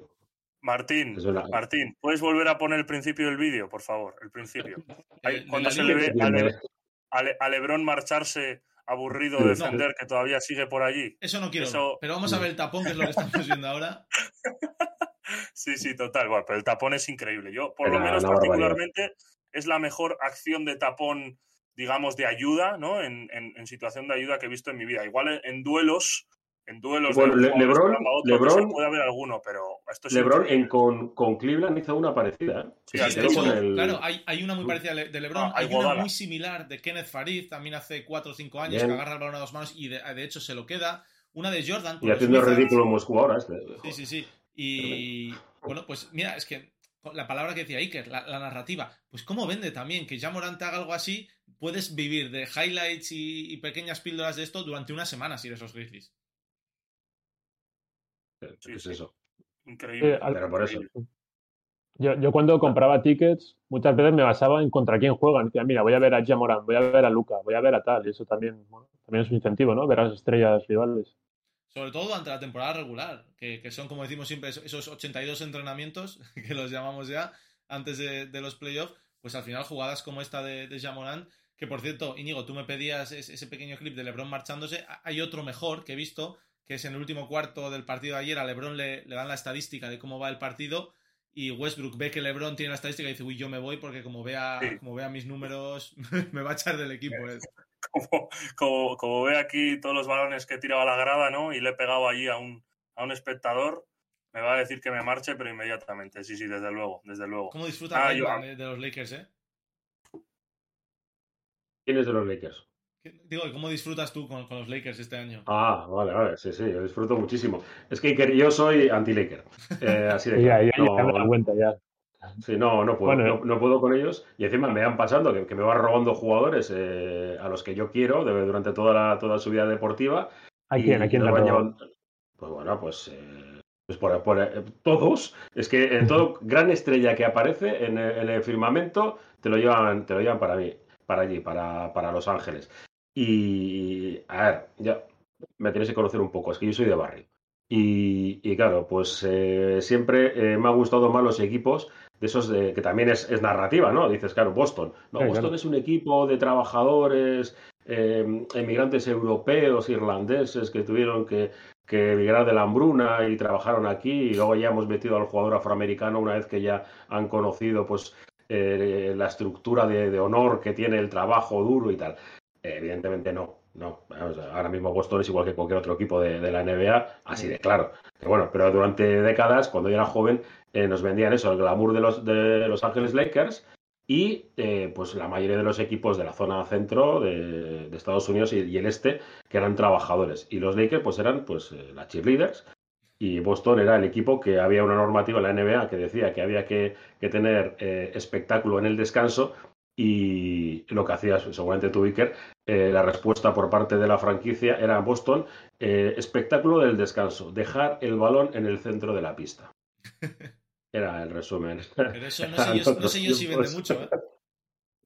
Martín, una- Martín, ¿puedes volver a poner el principio del vídeo, por favor? El principio. Ahí, cuando se le ve a, Le- a Le- a Lebron marcharse aburrido de defender, que todavía sigue por allí. Eso no quiero. Eso- ver. Pero vamos a ver el tapón, que es lo que estamos viendo ahora. Sí, sí, total. Bueno, pero el tapón es increíble. Yo, por lo menos barbaridad. particularmente, es la mejor acción de tapón, digamos, de ayuda, ¿no? En, en- en situación de ayuda que he visto en mi vida. Igual en, en duelos, en duelos Bueno, de Lebron- otro, Lebron- quizá puede haber alguno, pero esto es LeBron en, con, con Cleveland hizo una parecida. ¿eh? Sí, hecho, el- Claro, hay, hay una muy parecida de Lebron, Ah, hay hay una muy similar de Kenneth Farid, también hace 4 o 5 años, Bien. que agarra el balón a dos manos y de, de hecho se lo queda. Una de Jordan. Y haciendo el Wizards. ridículo Moscú ahora. Este. Sí, sí, sí. Y bueno, pues mira, es que la palabra que decía Iker, la, la narrativa, pues cómo vende también que ya Morant haga algo así, puedes vivir de highlights y, pequeñas píldoras de esto durante una semana si eres los Grizzlies. Sí, es eso. Increíble. Pero por eso. Yo, yo, cuando compraba tickets, muchas veces me basaba en contra quién juegan. Decía, mira, voy a ver a Jamoran, voy a ver a Luca, voy a ver a tal. Y eso también, también es un incentivo, ¿no? Ver a las estrellas rivales. Sobre todo durante la temporada regular, que, son, como decimos siempre, esos 82 entrenamientos, que los llamamos ya, antes de, los playoffs, pues al final jugadas como esta de, de Jamoran, que por cierto, Íñigo, tú me pedías ese, pequeño clip de LeBron marchándose. Hay otro mejor que he visto, que es en el último cuarto del partido de ayer. A LeBron le, le dan la estadística de cómo va el partido y Westbrook ve que LeBron tiene la estadística y dice, uy, yo me voy porque como vea, como vea mis números, me va a echar del equipo. Como, como, como, ve aquí todos los balones que he tirado a la grada, ¿no? Y le he pegado allí a un, a un espectador, me va a decir que me marche, pero inmediatamente. Sí, sí, desde luego, desde luego. ¿Cómo disfruta ah, de los Lakers, eh? ¿Quién es de los Lakers? Digo, ¿cómo disfrutas tú con, los Lakers este año? Ah, vale, vale, sí, sí, yo disfruto muchísimo. Es que yo soy anti-Laker. Eh, así de ya, ya, no, cuenta ya. Sí, no, no puedo, no, puedo con ellos. Y encima me van pasando que, me van robando jugadores eh, a los que yo quiero durante toda, la, toda su vida deportiva. ¿A quién? ¿A quién van llevando? Pues bueno, pues, eh, pues por, por todos. Es que en todo gran estrella que aparece en el, firmamento te lo llevan, te lo llevan para mí, para allí, para, para Los Ángeles. Y, a ver, ya me tenéis que conocer un poco, es que yo soy de barrio. Y, claro, pues eh, siempre eh, me ha gustado más los equipos de esos de, que también es, narrativa, ¿no? Dices, claro, Boston. No, Boston es un equipo de trabajadores, eh, emigrantes europeos, irlandeses que tuvieron que, que emigrar de la hambruna y trabajaron aquí y luego ya hemos metido al jugador afroamericano una vez que ya han conocido pues la estructura de, de, honor que tiene el trabajo duro y tal. Evidentemente no, no. ahora mismo Boston es igual que cualquier otro equipo de, la NBA, así de claro. Pero bueno, pero durante décadas, cuando yo era joven, eh, nos vendían eso, el glamour de los, de Los Ángeles Lakers y eh, pues la mayoría de los equipos de la zona centro de, Estados Unidos y, el este, que eran trabajadores. Y los Lakers pues eran pues eh, las cheerleaders y Boston era el equipo que había una normativa en la NBA que decía que había que, que tener espectáculo en el descanso y lo que hacías, seguramente tú, Iker, eh, la respuesta por parte de la franquicia era Boston, eh, espectáculo del descanso, dejar el balón en el centro de la pista. Era el resumen. Pero eso no sé yo, no sé yo si vende mucho, ¿eh?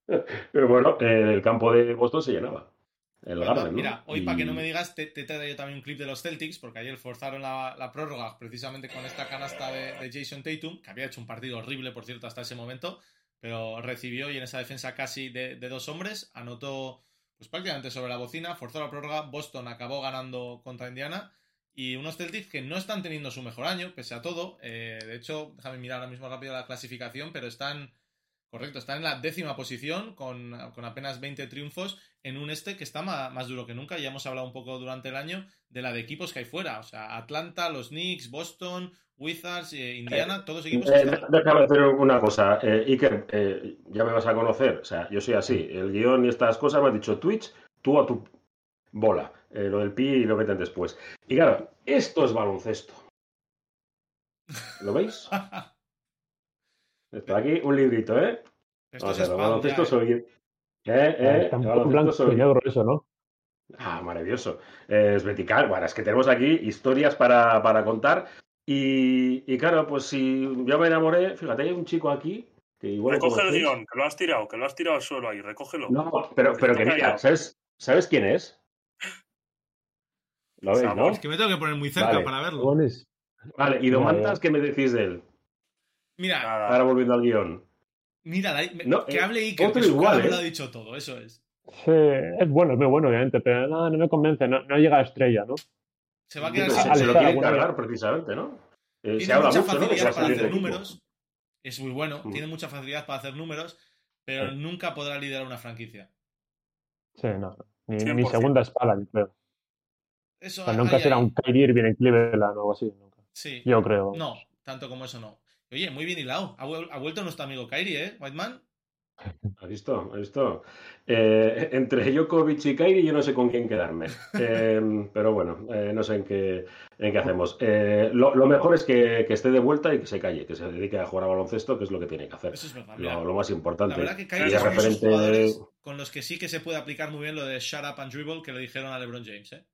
Pero bueno, el campo de Boston se llenaba. El Garden, Mira, hoy para que no me digas, te, te traigo también un clip de los Celtics, porque ayer forzaron la, prórroga precisamente con esta canasta de, Jason Tatum, que había hecho un partido horrible, por cierto, hasta ese momento, pero recibió y en esa defensa casi de, dos hombres anotó pues prácticamente sobre la bocina, forzó la prórroga, Boston acabó ganando contra Indiana y unos Celtics que no están teniendo su mejor año, pese a todo. Eh, de hecho, déjame mirar ahora mismo rápido la clasificación, pero están, correcto, están en la décima posición con, apenas 20 triunfos en un este que está más, más, duro que nunca. Ya hemos hablado un poco durante el año de la de equipos que hay fuera, o sea, Atlanta, los Knicks, Boston, Wizards, eh, Indiana, todos equipos. Eh, déjame hacer una cosa, eh, Iker, eh, ya me vas a conocer, o sea, yo soy así, el guion y estas cosas me has dicho Twitch, tú a tu bola, lo del pi y lo meten después. Y claro, esto es baloncesto. ¿Lo veis? Está aquí un librito, ¿eh? Esto es baloncesto soy... Eh, eh, blanco soy... eso, ¿no? Ah, maravilloso. es vertical. Bueno, es que tenemos aquí historias para, para contar. Y, claro, pues si yo me enamoré, fíjate, hay un chico aquí que igual. Recoge el guion, que lo has tirado, que lo has tirado al suelo ahí, recógelo. No, pero, pero que mira, ¿sabes, ¿sabes quién es? Lo veis, ¿no? Es que me tengo que poner muy cerca para verlo. Vale, y Domantas, ¿qué me decís de él? Mira. Ahora volviendo al guion. Mira, que hable Iker, que igual, me lo ha dicho todo, eso es. Sí, es bueno, es muy bueno, obviamente, pero no, no me convence, no, no llega a estrella, ¿no? Se va a quedar sin Se lo quiere cargar, precisamente, ¿no? Eh, tiene mucha facilidad para hacer números. Es muy bueno. Mm. Tiene mucha facilidad para hacer números, pero nunca podrá liderar una franquicia. Sí, no. Ni, segunda espalda, yo creo. Eso, nunca será un Kyrie Irving en Cleveland o algo así. Nunca. Sí. Yo creo. No, tanto como eso no. Oye, muy bien hilado. Ha, vuelto nuestro amigo Kyrie, ¿eh? Whiteman. ¿Has visto? ¿Has visto? Eh, entre Djokovic y Kairi yo no sé con quién quedarme. Eh, pero bueno, eh, no sé en qué, en qué hacemos. Eh, lo, lo mejor es que, que esté de vuelta y que se calle, que se dedique a jugar a baloncesto, que es lo que tiene que hacer. Eso es verdad. Lo, lo más importante. La verdad que de es uno de esos referente- jugadores con los que sí que se puede aplicar muy bien lo de shut up and dribble que le dijeron a LeBron James, ¿eh?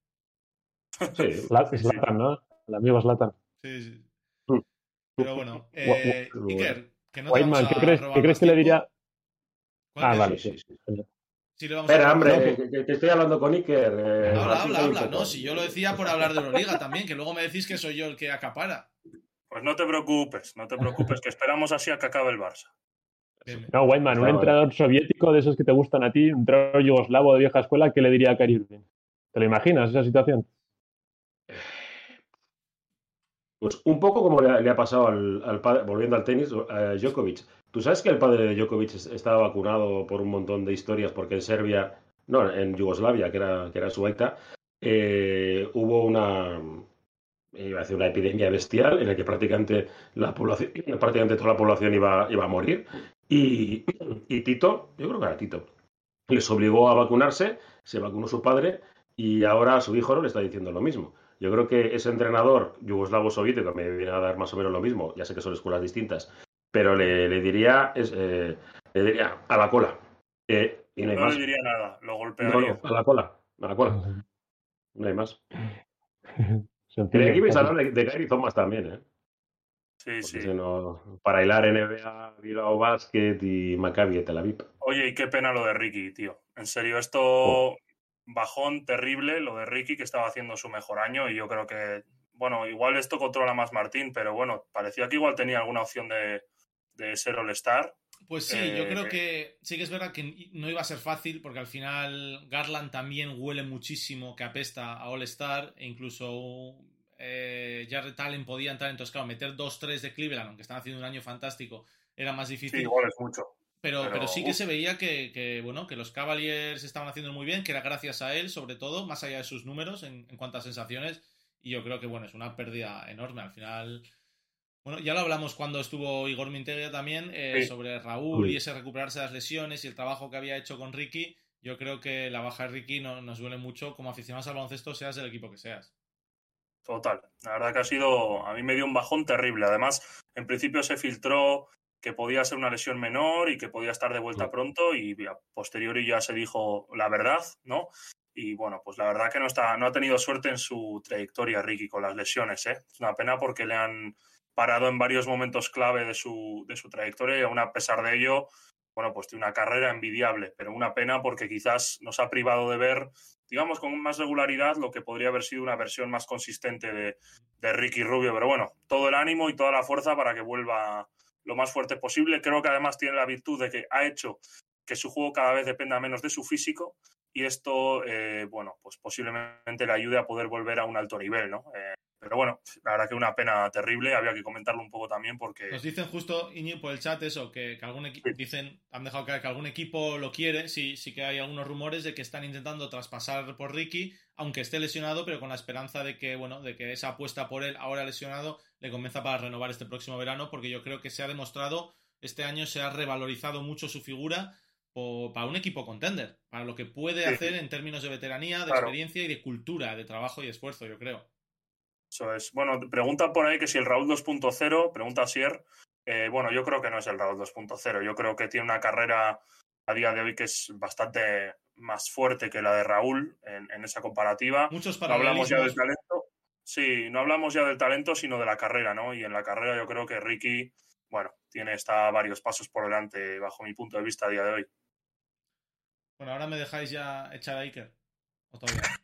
Sí, Zla- Zlatan, ¿no? El amigo Zlatan. Sí, sí. Pero bueno, eh, Iker, que no te Whiteman, vamos ¿qué a crees, robar ¿qué crees más que le diría? ¿Cuál Ah, es? vale, sí, sí. sí. Vamos Espera, hombre, No, que, que- que estoy hablando con Iker. eh, Habla, habla, habla. No, si yo lo decía por hablar de Euroliga también, que luego me decís que soy yo el que acapara. Pues no te preocupes, no te preocupes, que esperamos así a que acabe el Barça. No, Whiteman, un entrenador soviético de esos que te gustan a ti, un entrenador yugoslavo de vieja escuela, ¿qué le diría a Kyrie Irving? ¿Te lo imaginas esa situación? Pues un poco como le, ha pasado al, padre, volviendo al tenis, a Djokovic. ¿Tú sabes que el padre de Djokovic es- estaba vacunado por un montón de historias porque en Serbia, no, en Yugoslavia, que era, que era su eh, hubo una, iba a decir, una epidemia bestial en la que prácticamente, la población, prácticamente toda la población iba, iba a morir. Y, y Tito, yo creo que era Tito, les obligó a vacunarse, se vacunó su padre y ahora a su hijo no le está diciendo lo mismo. Yo creo que ese entrenador yugoslavo soviético me viene a dar más o menos lo mismo, ya sé que son escuelas distintas, pero le, le diría, es, eh, le diría a la cola. Eh, y no hay No más. le diría nada, lo golpearía. no, a la cola, a la cola, no hay más. Y aquí vais a hablar de, de Kyrie Thomas también, ¿eh? Sí, Porque sí. si no, para hilar NBA, Bilbao Basket y Maccabi de Tel Aviv. Oye, y qué pena lo de Ricky, tío. En serio, esto Oh. Bajón terrible, lo de Ricky, que estaba haciendo su mejor año, y yo creo que, bueno, igual esto controla más Martín, pero bueno, parecía que igual tenía alguna opción de, de ser All-Star. Pues sí, yo Eh, creo que sí que es verdad que no iba a ser fácil porque al final Garland también huele muchísimo que apesta a All Star e incluso eh, Jared Allen podía entrar, entonces claro, meter 2-3 de Cleveland, aunque están haciendo un año fantástico, era más Sí, difícil. igual es mucho. Pero, Pero, pero sí que uf. se veía que, que, bueno, que los Cavaliers estaban haciendo muy bien, que era gracias a él, sobre todo, más allá de sus números en, en cuanto a sensaciones. Y yo creo que, bueno, es una pérdida enorme. Al final, bueno, ya lo hablamos cuando estuvo Igor Minteria también, eh, Sí. sobre Raúl Sí. y ese recuperarse de las lesiones y el trabajo que había hecho con Ricky. Yo creo que la baja de Ricky no, nos duele mucho como aficionados al baloncesto, seas del equipo que seas. Total. La verdad que ha sido, a mí me dio un bajón terrible. Además, en principio se filtró que podía ser una lesión menor y que podía estar de vuelta Sí. pronto y a posteriori ya se dijo la verdad, ¿no? Y bueno, pues la verdad que no, está, no ha tenido suerte en su trayectoria Ricky con las lesiones, ¿eh? Es una pena porque le han parado en varios momentos clave de su, de su trayectoria y aún a pesar de ello, bueno, pues tiene una carrera envidiable, pero una pena porque quizás nos ha privado de ver, digamos, con más regularidad lo que podría haber sido una versión más consistente de, de Ricky Rubio. Pero bueno, todo el ánimo y toda la fuerza para que vuelva lo más fuerte posible. Creo que además tiene la virtud de que ha hecho que su juego cada vez dependa menos de su físico y esto, eh, bueno, pues posiblemente le ayude a poder volver a un alto nivel, ¿no? Eh, pero bueno, la verdad que una pena terrible, había que comentarlo un poco también porque... Nos dicen justo, Iñi, por el chat eso, que, que algún equipo, Sí. dicen, han dejado caer que algún equipo lo quiere, sí, sí que hay algunos rumores de que están intentando traspasar por Ricky, aunque esté lesionado, pero con la esperanza de que, bueno, de que esa apuesta por él, ahora lesionado, le convenza para renovar este próximo verano, porque yo creo que se ha demostrado, este año se ha revalorizado mucho su figura por- para un equipo contender, para lo que puede Sí. hacer en términos de veteranía, de Claro. experiencia y de cultura, de trabajo y esfuerzo, yo creo. Eso es. Bueno, pregunta por ahí que si el Raúl 2.0, pregunta Sier. Eh, bueno, yo creo que no es el Raúl 2.0. Yo creo que tiene una carrera a día de hoy que es bastante más fuerte que la de Raúl en, en esa comparativa. Muchos No hablamos ya del talento. Sí, no hablamos ya del talento, sino de la carrera, ¿no? Y en la carrera yo creo que Ricky, bueno, tiene está varios pasos por delante, bajo mi punto de vista a día de hoy. Bueno, ahora me dejáis ya echar a Iker. ¿O todavía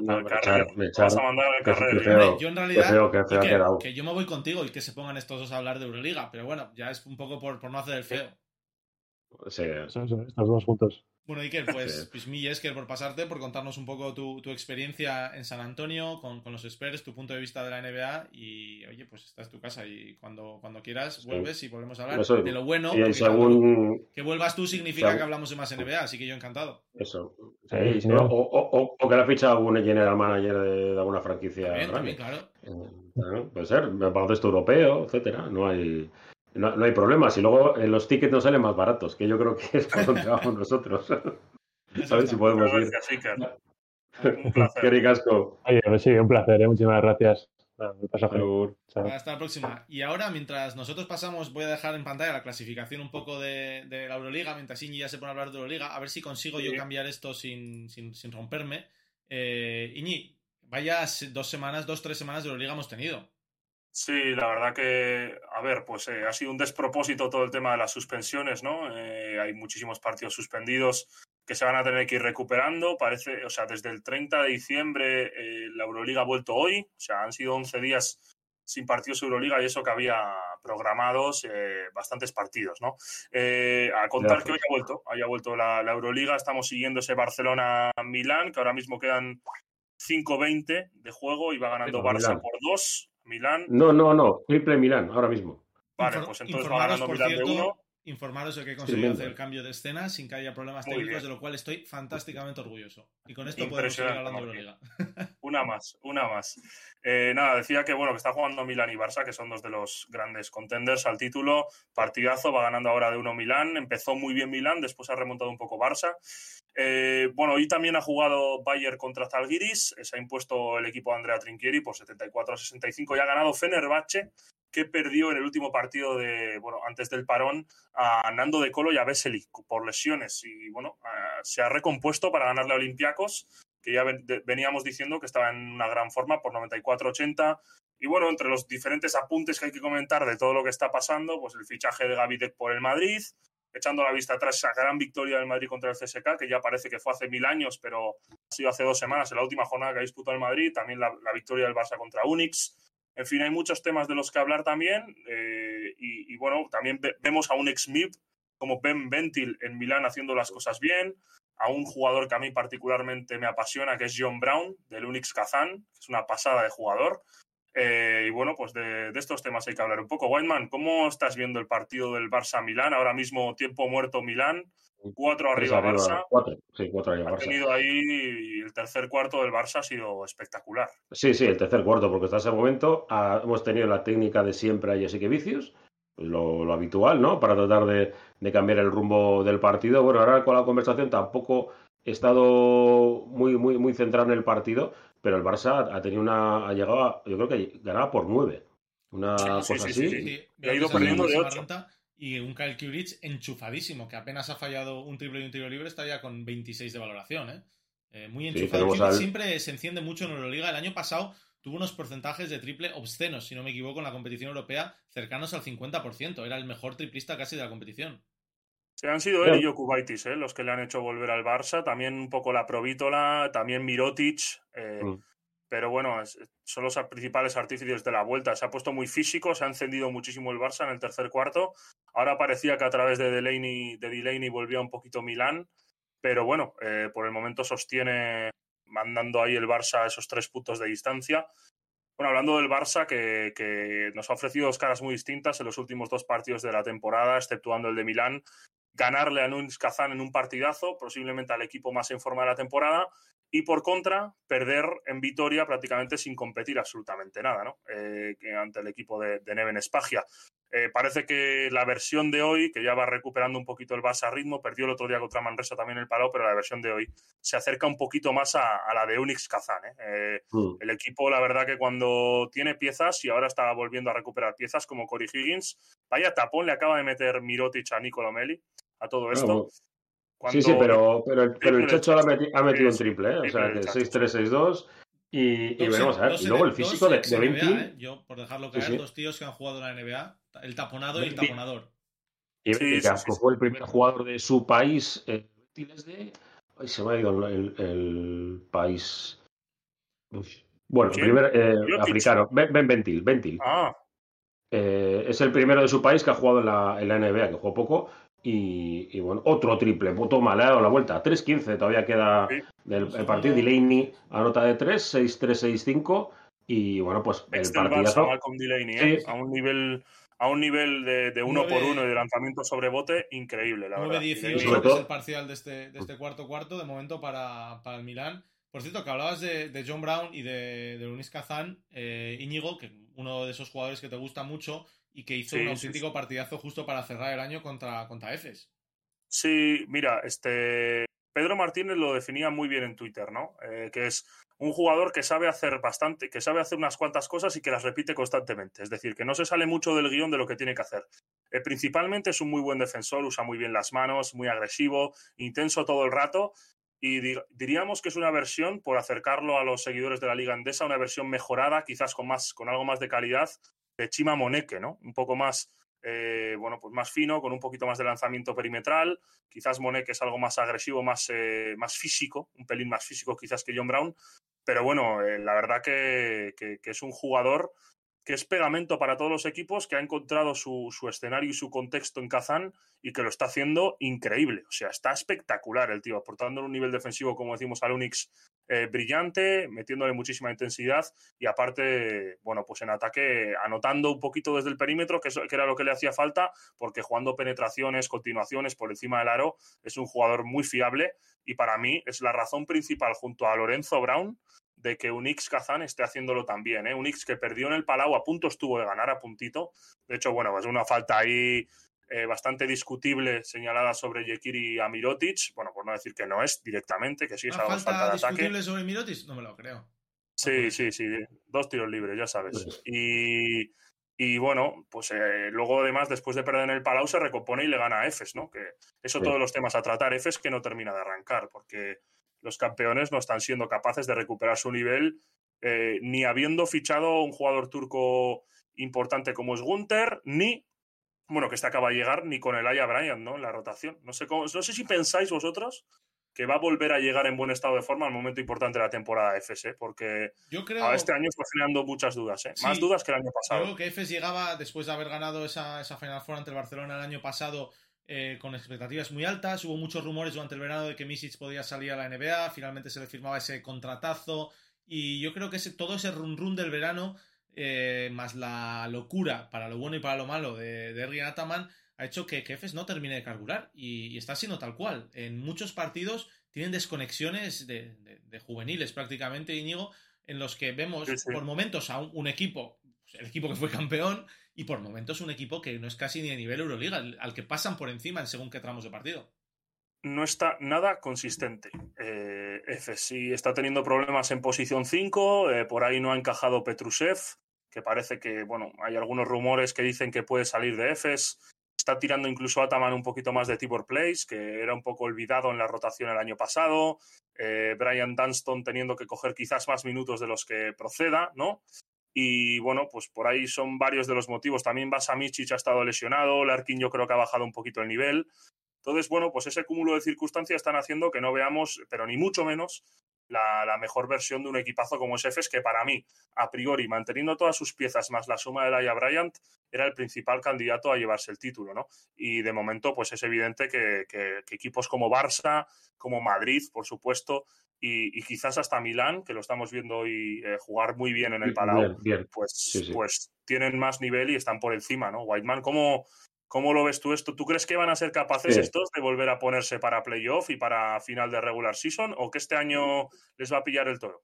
no? Al echar- echar- Vas a mandar al feo. Yo en Qué realidad feo, feo que yo me voy contigo y que se pongan estos dos a hablar de Euroliga, pero bueno, ya es un poco por, por no hacer el feo. Sí, estos dos juntos. Bueno, Iker, pues, pues mil Esker por pasarte, por contarnos un poco tu, tu experiencia en San Antonio con, con los Spurs, tu punto de vista de la NBA y, oye, pues esta es tu casa y cuando, cuando quieras Sí. vuelves y volvemos a hablar Eso- de lo bueno. y según que vuelvas tú significa Según- que hablamos de más NBA, así que yo encantado. eso. Sí, o, o- o- o que la ficha algún general manager de, de alguna franquicia También, también, claro. Eh, claro, puede ser, baloncesto europeo, etcétera. No hay, no, no hay problemas. Y luego eh, los tickets no salen más baratos, que yo creo que es por donde vamos nosotros. A ver si podemos ir. Un placer. ricasco. Oye, pues sí, un placer, ¿eh? muchísimas gracias. Hasta la próxima. Y ahora, mientras nosotros pasamos, voy a dejar en pantalla la clasificación un poco de, de la Euroliga, mientras Iñi ya se pone a hablar de Euroliga, a ver si consigo yo cambiar esto sin, sin, sin romperme. Eh, Iñi, vaya dos semanas, dos, tres semanas de Euroliga hemos tenido. Sí, la verdad que, a ver, pues eh, ha sido un despropósito todo el tema de las suspensiones, ¿no? Eh, hay muchísimos partidos suspendidos que se van a tener que ir recuperando. Parece, o sea, desde el 30 de diciembre eh, la Euroliga ha vuelto hoy, o sea, han sido 11 días sin partidos Euroliga y eso que había programados eh, bastantes partidos, ¿no? Eh, a contar que hoy ha vuelto, hoy ha vuelto la, la Euroliga, estamos siguiendo ese Barcelona-Milán, que ahora mismo quedan 5-20 de juego y va ganando Barça Milán. por 2. Milán, No, no, no. Triple Milán, ahora mismo. Vale, Infor- pues entonces va informaros, ganando por Milán de cierto, uno. Informaros de que he conseguido hacer el cambio de escena sin que haya problemas Muy técnicos, bien. de lo cual estoy fantásticamente orgulloso. Y con esto podemos seguir hablando de. Euroliga. Una más, una más. Eh, nada, decía que bueno, que está jugando Milán y Barça, que son dos de los grandes contenders al título. Partidazo, va ganando ahora de uno Milán. Empezó muy bien Milán, después ha remontado un poco Barça. Eh, bueno, hoy también ha jugado Bayer contra Zalgiris. eh, Se ha impuesto el equipo de Andrea Trinchieri por 74 a 65 y ha ganado Fenerbahce, que perdió en el último partido de, bueno, antes del parón a Nando de Colo y a Vesely por lesiones. Y bueno, eh, se ha recompuesto para ganarle a Olympiacos que ya veníamos diciendo que estaba en una gran forma por 94-80. Y bueno, entre los diferentes apuntes que hay que comentar de todo lo que está pasando, pues el fichaje de Gavidec por el Madrid, echando la vista atrás esa gran victoria del Madrid contra el CSK, que ya parece que fue hace mil años, pero ha sido hace dos semanas, en la última jornada que ha el Madrid, también la, victoria del Barça contra Unix. En fin, hay muchos temas de los que hablar también. eh, y, bueno, también ve- vemos a un ex-MIP como Ben Ventil en Milán haciendo las cosas bien, a un jugador que a mí particularmente me apasiona, que es John Brown, del Unix Kazán, que es una pasada de jugador. Eh, y bueno, pues de, de estos temas hay que hablar un poco. Whiteman, ¿cómo estás viendo el partido del Barça-Milán? Ahora mismo tiempo muerto Milán, cuatro arriba Barça. Cuatro. Sí, cuatro arriba Ha Barça. tenido ahí y el tercer cuarto del Barça ha sido espectacular. Sí, sí, el tercer cuarto, porque hasta ese momento ah, hemos tenido la técnica de siempre ahí, así que vicios, pues lo, lo habitual, ¿no? Para tratar de, de cambiar el rumbo del partido. Bueno, ahora con la conversación tampoco he estado muy, muy, muy centrado en el partido, pero el Barça ha tenido una, ha llegado, a- yo creo que ganaba por nueve. Una Sí, cosa sí, así. sí, Y ha ido perdiendo de la ocho. Y un Kyle Kuric enchufadísimo, que apenas ha fallado un triple y un tiro libre, está ya con 26 de valoración, ¿eh? Eh, muy enchufado. al- siempre se enciende mucho en Euroliga. El año pasado tuvo unos porcentajes de triple obscenos, si no me equivoco, en la competición europea, cercanos al 50%. Era el mejor triplista casi de la competición. Se han sido él y Jokubaitis, ¿eh? los que le han hecho volver al Barça. También un poco la Provítola, también Mirotic. eh, Mm. Pero bueno, es- son los principales artífices de la vuelta. Se ha puesto muy físico, se ha encendido muchísimo el Barça en el tercer cuarto. Ahora parecía que a través de Delaney, de Delaney volvía un poquito Milán. Pero bueno, eh, por el momento sostiene mandando ahí el Barça a esos tres puntos de distancia. Bueno, hablando del Barça, que, que nos ha ofrecido dos caras muy distintas en los últimos dos partidos de la temporada, exceptuando el de Milán. Ganarle a Nunes Kazán en un partidazo, posiblemente al equipo más en forma de la temporada, y por contra, perder en Vitoria prácticamente sin competir absolutamente nada, ¿no? Eh, ante el equipo de, de Neven Espagia. Eh, parece que la versión de hoy, que ya va recuperando un poquito el Barça a ritmo, perdió el otro día contra Manresa también el palo, pero la versión de hoy se acerca un poquito más a, a la de Unix Kazán. ¿eh? Eh, Mm. el equipo, la verdad que cuando tiene piezas y ahora está volviendo a recuperar piezas como Cory Higgins, vaya tapón le acaba de meter Mirotic a Nicolo Meli a todo esto. Cuando- Sí, sí, pero, pero, el, pero el Checho ha, meti- ha metido un triple, ¿eh? O sea, que Chacho. 6-3-6-2 y, y Dos veremos a ver. Y luego el físico de, de NBA, Ventil ¿eh? Yo, por dejarlo Sí, caer, sí. dos tíos que han jugado en la NBA. El taponado y el taponador. y, Sí, que sí, sí. fue el primer jugador de su país. eh, Ventil es de. Ay, se me ha ido el, el país. Uf. Bueno, el ¿Quién? primer eh, africano. Ben, Ben Ventil. Ventil. Ah, Eh, es el primero de su país que ha jugado en la, en la NBA, que jugó poco. Y, y bueno, otro triple. Toma, le ha dado la vuelta. 3-15 todavía queda Sí. del el partido. Delaney anota de 3, 6-3, 6-5. Y bueno, pues el ex del Barça, partidazo. Malcolm Delaney, ¿eh? Sí. a un nivel a un nivel de, de uno por uno y de lanzamiento sobre bote increíble, la verdad. 9-18 Delaney- sobre es todo- el parcial de este, de este cuarto cuarto, de momento para, para el Milán. Por cierto, que hablabas de, de John Brown y de, de Lunis Kazán, eh, Íñigo, que uno de esos jugadores que te gusta mucho, y que hizo un auténtico partidazo justo para cerrar el año contra, contra Efes. Sí, mira, este Pedro Martínez lo definía muy bien en Twitter, ¿no? Eh, que es un jugador que sabe hacer bastante, que sabe hacer unas cuantas cosas y que las repite constantemente. Es decir, que no se sale mucho del guion de lo que tiene que hacer. Eh, principalmente es un muy buen defensor, usa muy bien las manos, muy agresivo, intenso todo el rato. Y diríamos que es una versión, por acercarlo a los seguidores de la Liga Andesa, una versión mejorada, quizás con, más, con algo más de calidad, de Chima Moneke, ¿no? Un poco más eh, bueno, pues más fino, con un poquito más de lanzamiento perimetral. Quizás Monek es algo más agresivo, más, eh, más físico, un pelín más físico quizás que John Brown, pero bueno, eh, la verdad que, es un jugador que es pegamento para todos los equipos, que ha encontrado su, escenario y su contexto en Kazán y que lo está haciendo increíble. O sea, está espectacular el tío, aportando un nivel defensivo, como decimos, al Unix eh, brillante, metiéndole muchísima intensidad y aparte, bueno, pues en ataque anotando un poquito desde el perímetro, que, que era lo que le hacía falta, porque jugando penetraciones, continuaciones por encima del aro, es un jugador muy fiable y para mí es la razón principal junto a Lorenzo Brown de que Unix Kazan esté haciéndolo también. ¿eh? Unix que perdió en el Palau, a punto estuvo de ganar, a puntito. De hecho, bueno, es una falta ahí eh, bastante discutible señalada sobre Yekiri a Mirotic. Bueno, por no decir que no es directamente, que sí es algo falta, falta de ataque. discutible sobre Mirotic? No me lo creo. Sí, sí, sí. Dos tiros libres, ya sabes. Pues y, y bueno, pues eh, luego además, después de perder en el Palau, se recompone y le gana a Efes, ¿no? Que eso todos los temas a tratar. Efes que no termina de arrancar, porque los campeones no están siendo capaces de recuperar su nivel, eh, ni habiendo fichado un jugador turco importante como es Gunther, ni, bueno, que este acaba de llegar, ni con el Aya Bryant, ¿no? En la rotación. No sé, cómo, no sé si pensáis vosotros que va a volver a llegar en buen estado de forma al momento importante de la temporada de FS, ¿eh? porque yo creo... este año está generando muchas dudas, ¿eh? más dudas que el año pasado. Creo que FS llegaba después de haber ganado esa, esa Final Four ante el Barcelona el año pasado eh, con expectativas muy altas. Hubo muchos rumores durante el verano de que Misic podía salir a la NBA. Finalmente se le firmaba ese contratazo. Y yo creo que ese, todo ese run run del verano, eh, más la locura para lo bueno y para lo malo de, de Ergin Ataman, ha hecho que Kefes no termine de carburar. Y, está siendo tal cual. En muchos partidos tienen desconexiones de, juveniles prácticamente, Íñigo, en los que vemos por momentos a un equipo, pues, el equipo que fue campeón, y por momentos un equipo que no es casi ni de nivel Euroliga, al que pasan por encima en según qué tramos de partido. No está nada consistente. Eh, sí está teniendo problemas en posición 5, eh, por ahí no ha encajado Petrusev, que parece que, bueno, hay algunos rumores que dicen que puede salir de Efes. Está tirando incluso Ataman un poquito más de Tibor Place, que era un poco olvidado en la rotación el año pasado. Eh, Brian Dunston teniendo que coger quizás más minutos de los que proceda, ¿no? Y bueno, pues por ahí son varios de los motivos. También Basamichich ha estado lesionado, Larkin yo creo que ha bajado un poquito el nivel. Entonces, bueno, pues ese cúmulo de circunstancias están haciendo que no veamos, pero ni mucho menos, la, mejor versión de un equipazo como es Efes, que para mí, a priori, manteniendo todas sus piezas más la suma de Laia Bryant, era el principal candidato a llevarse el título, ¿no? Y de momento, pues es evidente que, que equipos como Barça, como Madrid, por supuesto, y, quizás hasta Milán, que lo estamos viendo hoy eh, jugar muy bien en el Palau, Pues, pues tienen más nivel y están por encima, ¿no? Whiteman, ¿cómo, ¿cómo lo ves tú esto? ¿Tú crees que van a ser capaces estos de volver a ponerse para playoff y para final de regular season o que este año les va a pillar el toro?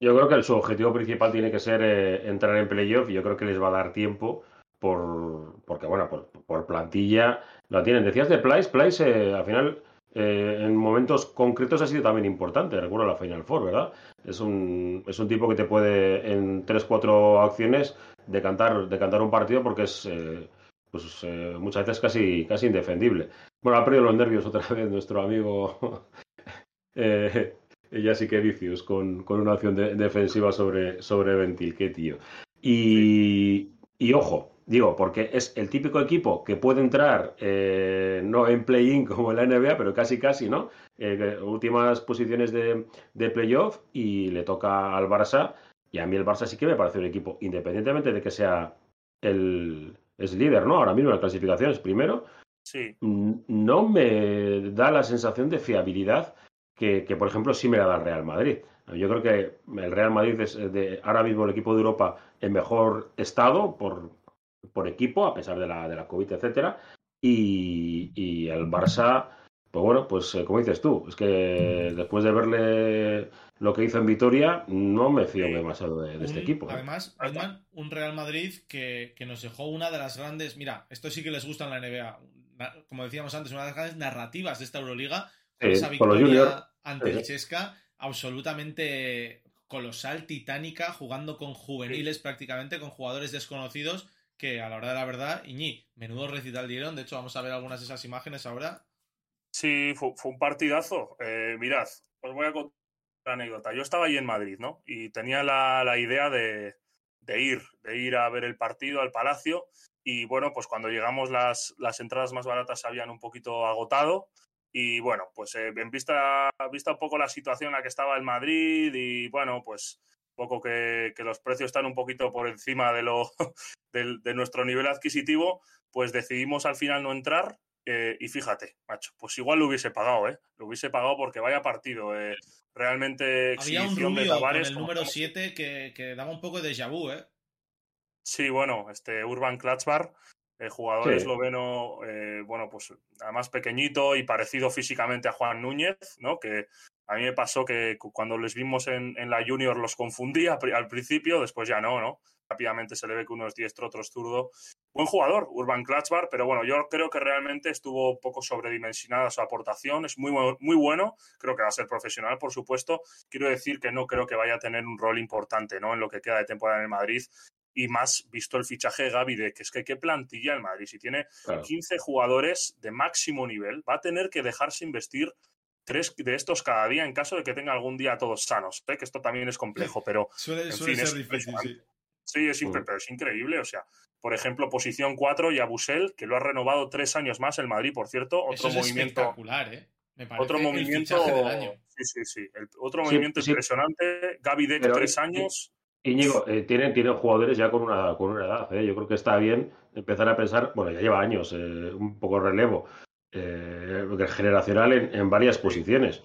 Yo creo que su objetivo principal tiene que ser eh, entrar en playoff y yo creo que les va a dar tiempo por porque, bueno, por, plantilla lo tienen. Decías de Place, Place eh, al final eh, en momentos concretos ha sido también importante. Recuerdo la Final Four, ¿verdad? Es un, es un tipo que te puede en 3-4 acciones decantar, decantar un partido porque es pues, eh, muchas veces casi, casi indefendible. Bueno, ha perdido los nervios otra vez nuestro amigo eh, que Vicius con, con una acción defensiva sobre, sobre Ventil. Qué tío. Y, y ojo, Digo, porque es el típico equipo que puede entrar eh, no en play-in como en la NBA, pero casi casi, ¿no? Eh, últimas posiciones de, de playoff y le toca al Barça. Y a mí el Barça sí que me parece un equipo, independientemente de que sea el es líder, ¿no? Ahora mismo en las clasificaciones, primero. Sí. No me da la sensación de fiabilidad que, que, por ejemplo, sí me la da el Real Madrid. Yo creo que el Real Madrid es de, ahora mismo el equipo de Europa en mejor estado por, por equipo, a pesar de la, de la COVID, etcétera. Y, el Barça, pues bueno, pues eh, como dices tú, es que después de verle lo que hizo en Vitoria, no me fío demasiado de, este equipo. ¿eh? Además, un Real Madrid que, nos dejó una de las grandes. Mira, esto sí que les gusta en la NBA. Como decíamos antes, una de las grandes narrativas de esta Euroliga. esa victoria ante el Chesca, absolutamente colosal, titánica, jugando con juveniles prácticamente, con jugadores desconocidos que a la hora de la verdad, Iñi, menudo recital dieron. De hecho, vamos a ver algunas de esas imágenes ahora. Sí, fue, un partidazo. Eh, mirad, os voy a contar anécdota. Yo estaba ahí en Madrid, ¿no? Y tenía la, idea de, ir, de ir a ver el partido al Palacio. Y bueno, pues cuando llegamos las, las entradas más baratas se habían un poquito agotado. Y bueno, pues eh, en vista, vista un poco la situación en la que estaba el Madrid y bueno, pues poco que, los precios están un poquito por encima de, lo, de, nuestro nivel adquisitivo, pues decidimos al final no entrar. Eh, y fíjate, macho, pues igual lo hubiese pagado, ¿eh? Lo hubiese pagado porque vaya partido. Eh, realmente Había un rubio con el número 7 que, que, daba un poco de déjà vu, ¿eh? Sí, bueno, este Urban Klatzbar, el jugador esloveno, eh, bueno, pues además pequeñito y parecido físicamente a Juan Núñez, ¿no? Que a mí me pasó que cuando les vimos en, la Junior los confundía al principio, después ya no, ¿no? Rápidamente se le ve que uno es diestro, otro es zurdo. Buen jugador, Urban Klatzbar, pero bueno, yo creo que realmente estuvo un poco sobredimensionada su aportación. Es muy, muy bueno, creo que va a ser profesional, por supuesto. Quiero decir que no creo que vaya a tener un rol importante ¿no? en lo que queda de temporada en el Madrid y más visto el fichaje de Gaby de que es que qué plantilla el Madrid. Si tiene 15 jugadores de máximo nivel, va a tener que dejarse investir tres de estos cada día en caso de que tenga algún día todos sanos. Sé que esto también es complejo, pero. Suele, ser difícil, sí. Sí, es, pero es increíble. O sea, por ejemplo, posición 4, Yabusel, que lo ha renovado tres años más el Madrid, por cierto. Otro movimiento. espectacular, ¿eh? Me parece otro movimiento. Del año. Sí, sí, sí. otro movimiento impresionante. Gaby de tres años. Íñigo, eh, tienen, tienen jugadores ya con una, con una edad. ¿eh? Yo creo que está bien empezar a pensar, bueno, ya lleva años, eh, un poco relevo eh, generacional en, varias posiciones.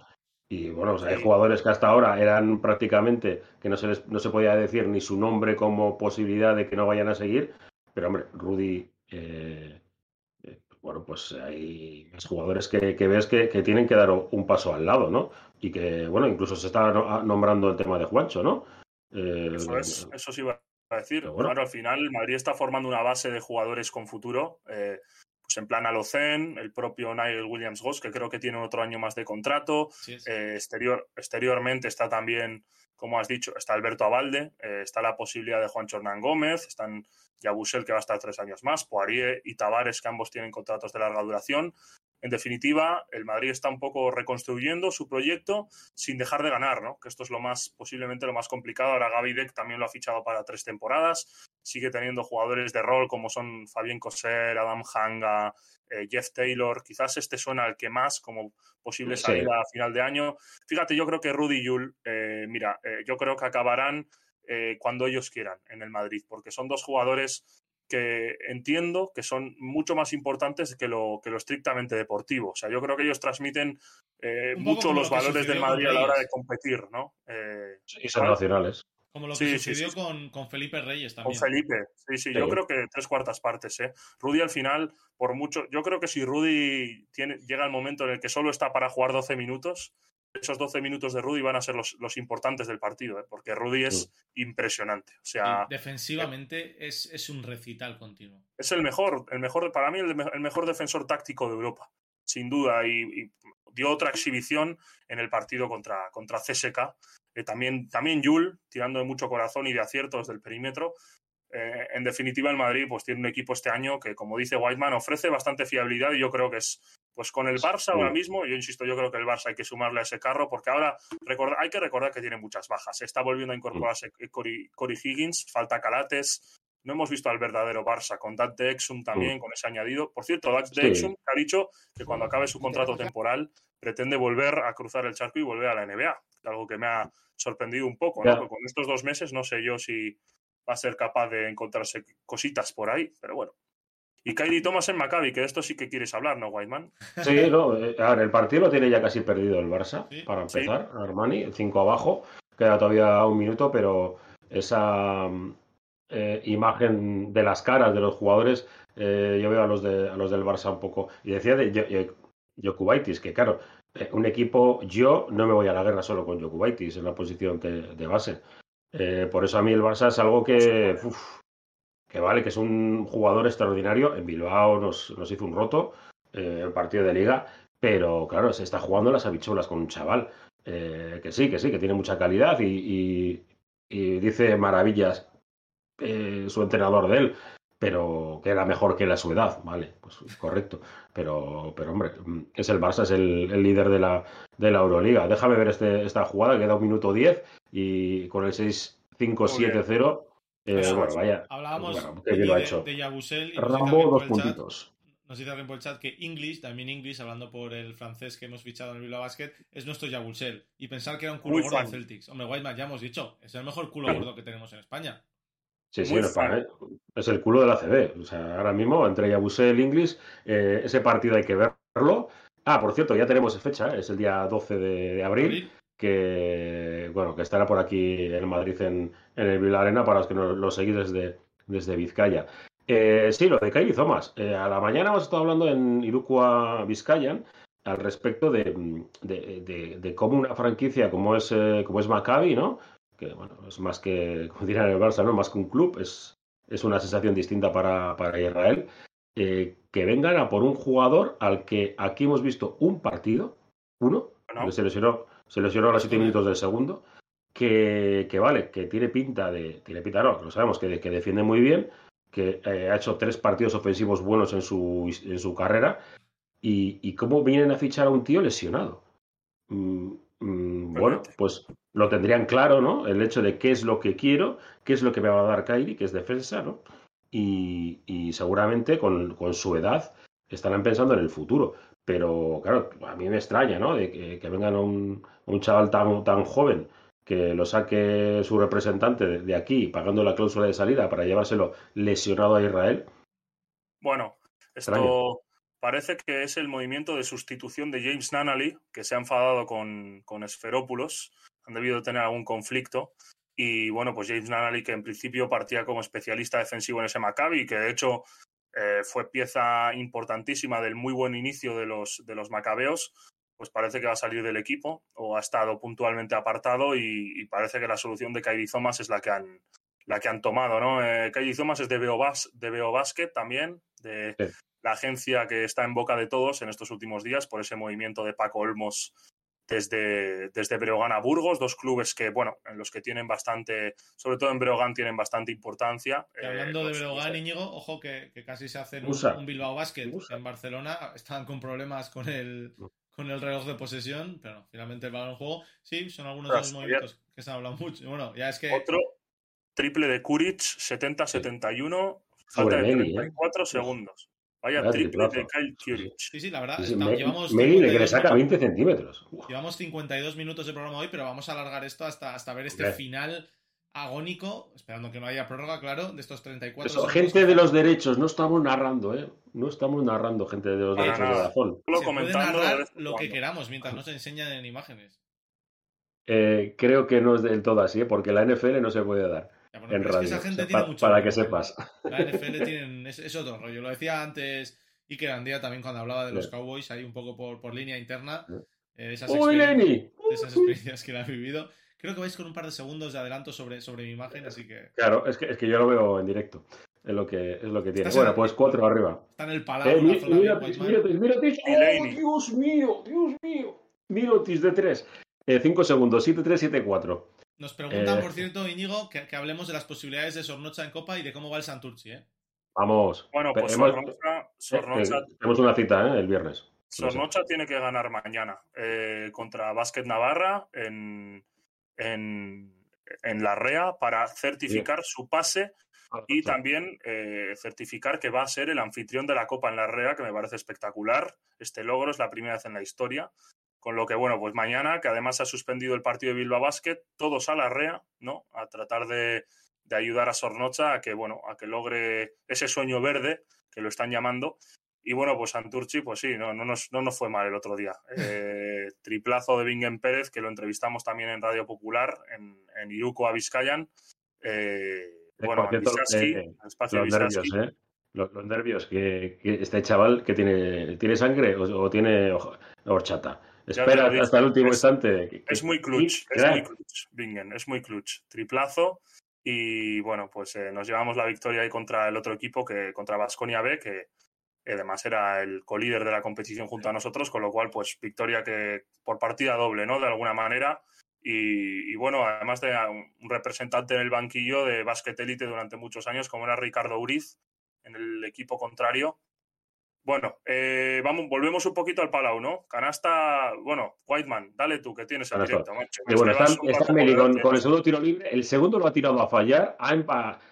Y bueno, hay jugadores que hasta ahora eran prácticamente que no se, les, no se podía decir ni su nombre como posibilidad de que no vayan a seguir. Pero hombre, Rudy, bueno, pues hay jugadores que, ves que, tienen que dar un paso al lado, ¿no? Y que, bueno, incluso se está nombrando el tema de Juancho, ¿no? Eh, eso, es, eso sí iba a decir. Bueno. al final Madrid está formando una base de jugadores con futuro. Eh, pues en plan Alocen, el propio Nigel Williams Goss, que creo que tiene otro año más de contrato. Eh, exterior, exteriormente está también, como has dicho, está Alberto Abalde, está la posibilidad de Juan Hernán Gómez, están Yabusel, que va a estar tres años más, Poirier y Tavares, que ambos tienen contratos de larga duración. En definitiva, el Madrid está un poco reconstruyendo su proyecto sin dejar de ganar, ¿no? Que esto es lo más, posiblemente lo más complicado. Ahora Gaby Deck también lo ha fichado para tres temporadas. Sigue teniendo jugadores de rol como son Fabián Coser, Adam Hanga, eh, Jeff Taylor. Quizás este suena al que más como posible salida a final de año. Fíjate, yo creo que Rudy y Yul, eh, mira, eh, yo creo que acabarán cuando ellos quieran en el Madrid, porque son dos jugadores que entiendo que son mucho más importantes que lo, que lo estrictamente deportivo. O sea, yo creo que ellos transmiten eh, mucho los valores del Madrid a la hora de competir, ¿no? Eh, y son nacionales. Como lo que sucedió Con, Felipe Reyes también. Con Felipe, sí, sí, yo creo que tres cuartas partes, ¿eh? Rudy al final, por mucho, yo creo que si Rudy tiene, llega el momento en el que solo está para jugar 12 minutos, esos 12 minutos de Rudy van a ser los, importantes del partido, ¿eh? porque Rudy es impresionante. O sea, defensivamente es, un recital continuo. Es el mejor, el mejor para mí el, mejor defensor táctico de Europa, sin duda, y, dio otra exhibición en el partido contra, contra CSK. Eh, también, también Yul, tirando de mucho corazón y de aciertos del perímetro. Eh, en definitiva, el Madrid pues, tiene un equipo este año que, como dice Whiteman, ofrece bastante fiabilidad y yo creo que es pues con el Barça ahora mismo, yo insisto, yo creo que el Barça hay que sumarle a ese carro, porque ahora hay que recordar que tiene muchas bajas. Se está volviendo a incorporarse Cory, Higgins, falta Calates. No hemos visto al verdadero Barça, con Dante Exum también, con ese añadido. Por cierto, Dante Exum ha dicho que cuando acabe su contrato temporal pretende volver a cruzar el charco y volver a la NBA. Algo que me ha sorprendido un poco, con estos dos meses no sé yo si va a ser capaz de encontrarse cositas por ahí, pero bueno. Y Kyrie Thomas en Maccabi, que de esto sí que quieres hablar, ¿no, Whiteman? Sí, no, eh, a ver, el partido lo tiene ya casi perdido el Barça, para empezar, Armani, cinco abajo, queda todavía un minuto, pero esa eh, imagen de las caras de los jugadores, eh, yo veo a los, de, a los del Barça un poco, y decía de Jokubaitis, que claro, eh, un equipo, yo no me voy a la guerra solo con Jokubaitis en la posición de, base. Eh, por eso a mí el Barça es algo que, que vale, que es un jugador extraordinario. En Bilbao nos, nos hizo un roto eh, el partido de liga, pero claro, se está jugando las habichuelas con un chaval. que sí, que sí, que tiene mucha calidad y, y dice maravillas su entrenador de él pero que era mejor que la su edad, vale, pues correcto. Pero, pero hombre, es el Barça, es el, líder de la, de la Euroliga. Déjame ver este, esta jugada, queda un minuto 10 y con el 6-5-7-0. Eh, bueno, vaya. Hablábamos de, de, Yabusel y Rambo, dos puntitos. nos dice alguien por el chat que English, también English, hablando por el francés que hemos fichado en el Bilbao Basket, es nuestro Yabusel. Y pensar que era un culo gordo en Celtics. Hombre, Whiteman, ya hemos dicho, es el mejor culo gordo que tenemos en España. Sí, sí, es el culo de la CB. O sea, ahora mismo, entre Yabusé y el Inglis, eh, ese partido hay que verlo. Ah, por cierto, ya tenemos fecha, es el día 12 de, abril, que bueno, que estará por aquí en Madrid en, el Vila Arena para los que nos, lo seguís desde, desde Vizcaya. Eh, sí, lo de Kylie Thomas. Eh, a la mañana hemos estado hablando en Iruqua Vizcayan al respecto de, de, cómo una franquicia como es, como es Maccabi, ¿no? que bueno, es más que, como dirán el Barça, ¿no? más que un club, es, es una sensación distinta para, para Israel. Eh, que vengan a por un jugador al que aquí hemos visto un partido, uno, que se lesionó, se lesionó a los siete minutos del segundo, que, que, vale, que tiene pinta de, tiene pinta no, lo sabemos, que, que defiende muy bien, que eh, ha hecho tres partidos ofensivos buenos en su, en su carrera, y, y cómo vienen a fichar a un tío lesionado. Mm, mm, bueno, pues lo tendrían claro, ¿no? El hecho de qué es lo que quiero, qué es lo que me va a dar Kyrie, que es defensa, ¿no? Y, seguramente con, su edad estarán pensando en el futuro. Pero claro, a mí me extraña, ¿no? De que, vengan un, un chaval tan, tan joven que lo saque su representante de, aquí pagando la cláusula de salida para llevárselo lesionado a Israel. Bueno, esto parece que es el movimiento de sustitución de James Nanally, que se ha enfadado con, con Esferópulos han debido tener algún conflicto. Y bueno, pues James Nanally, que en principio partía como especialista defensivo en ese Maccabi, que de hecho eh, fue pieza importantísima del muy buen inicio de los, de los Macabeos, pues parece que va a salir del equipo o ha estado puntualmente apartado y, parece que la solución de Kairi Thomas es la que han, la que han tomado, ¿no? Eh, Kairi Thomas es de Beo, de también, de la agencia que está en boca de todos en estos últimos días por ese movimiento de Paco Olmos desde, desde Breogán a Burgos, dos clubes que, bueno, en los que tienen bastante, sobre todo en Breogán tienen bastante importancia. hablando de Breogán, Íñigo, ojo que, casi se hacen un, Bilbao Basket en Barcelona, estaban con problemas con el, con el reloj de posesión, pero finalmente el balón en juego, sí, son algunos de los movimientos que se han hablado mucho. Bueno, ya es que... Otro triple de Kuric, 70-71, falta de 34 ¿eh? segundos. Vaya triple de Kyle Curich. Sí, sí, la verdad. llevamos Meli que le saca 20 centímetros. Llevamos 52 minutos de programa hoy, pero vamos a alargar esto hasta, hasta ver este final agónico, esperando que no haya prórroga, claro, de estos 34. Eso, gente de los derechos, no estamos narrando, ¿eh? No estamos narrando, gente de los derechos de razón. Se puede narrar lo que queramos mientras no se enseñan en imágenes. Eh, creo que no es del todo así, ¿eh? porque la NFL no se puede dar en radio. para, que sepas. La NFL tienen, es, otro rollo. Lo decía antes Iker Andía también cuando hablaba de los Cowboys, ahí un poco por, por línea interna. Eh, esas, experiencias, esas experiencias que han vivido. Creo que vais con un par de segundos de adelanto sobre, sobre mi imagen, así que. Claro, es que, es que yo lo veo en directo. Es lo que, es lo que tiene. Bueno, pues cuatro arriba. Está en el palacio. Eh, ¡Oh, Dios mío! ¡Dios mío! Mirotis de tres. Eh, cinco segundos. 7-3, 7-4. Nos preguntan, por eh, cierto, Íñigo, que, hablemos de las posibilidades de Sornocha en Copa y de cómo va el Santurci, ¿eh? Vamos. Bueno, pues Sornocha, Tenemos una cita, ¿eh? El viernes. Sornocha tiene que ganar mañana eh, contra Básquet Navarra en, en, la REA para certificar su pase ah, y también certificar que va a ser el anfitrión de la Copa en la REA, que me parece espectacular. Este logro es la primera vez en la historia. Con lo que, bueno, pues mañana, que además ha suspendido el partido de Bilbao Basket, todos a la REA, ¿no? A tratar de, ayudar a Sornocha a que, bueno, a que logre ese sueño verde, que lo están llamando. Y bueno, pues Santurchi, pues sí, no, no, nos, no nos fue mal el otro día. Eh, triplazo de Bingen Pérez, que lo entrevistamos también en Radio Popular, en, en Iruko a Vizcayan. Eh, bueno, eh, espacio los nervios, ¿eh? Los, nervios, que, este chaval que tiene, tiene sangre o, o tiene horchata. Espera hasta el último instante. Es muy clutch, es muy clutch, Bingen, es muy clutch. Triplazo y bueno, pues eh, nos llevamos la victoria ahí contra el otro equipo, que contra Vasconia B, que además era el colíder de la competición junto a nosotros, con lo cual, pues victoria que por partida doble, ¿no? De alguna manera. Y, y bueno, además de un representante en el banquillo de básquet élite durante muchos años, como era Ricardo Uriz, en el equipo contrario, bueno, eh, vamos, volvemos un poquito al Palau, ¿no? Canasta, bueno, Whiteman, dale tú, que tienes el directo, macho. bueno, está, Meli con, el segundo tiro libre, el segundo lo ha tirado a fallar,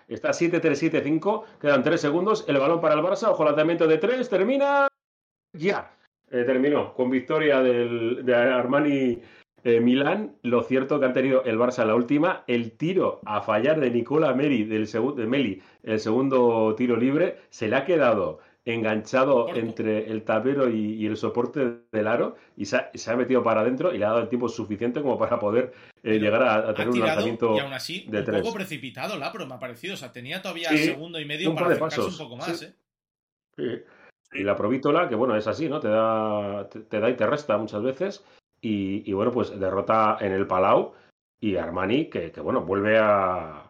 está 7-3-7-5, quedan 3 segundos, el balón para el Barça, ojo lanzamiento de 3, termina, ya, eh, terminó, con victoria del, de Armani eh, Milán, lo cierto que han tenido el Barça la última, el tiro a fallar de Nicola Meri, del de Meli, el segundo tiro libre, se le ha quedado enganchado entre el tablero y, el soporte del aro y se ha, metido para adentro y le ha dado el tiempo suficiente como para poder eh, llegar a, tener un lanzamiento y aún así, un poco precipitado Lapro, me ha parecido. O sea, tenía todavía segundo y medio para acercarse un poco más, ¿eh? Y la provítola, que bueno, es así, ¿no? Te da, te, da y te resta muchas veces. Y, bueno, pues derrota en el Palau y Armani, que bueno, vuelve a,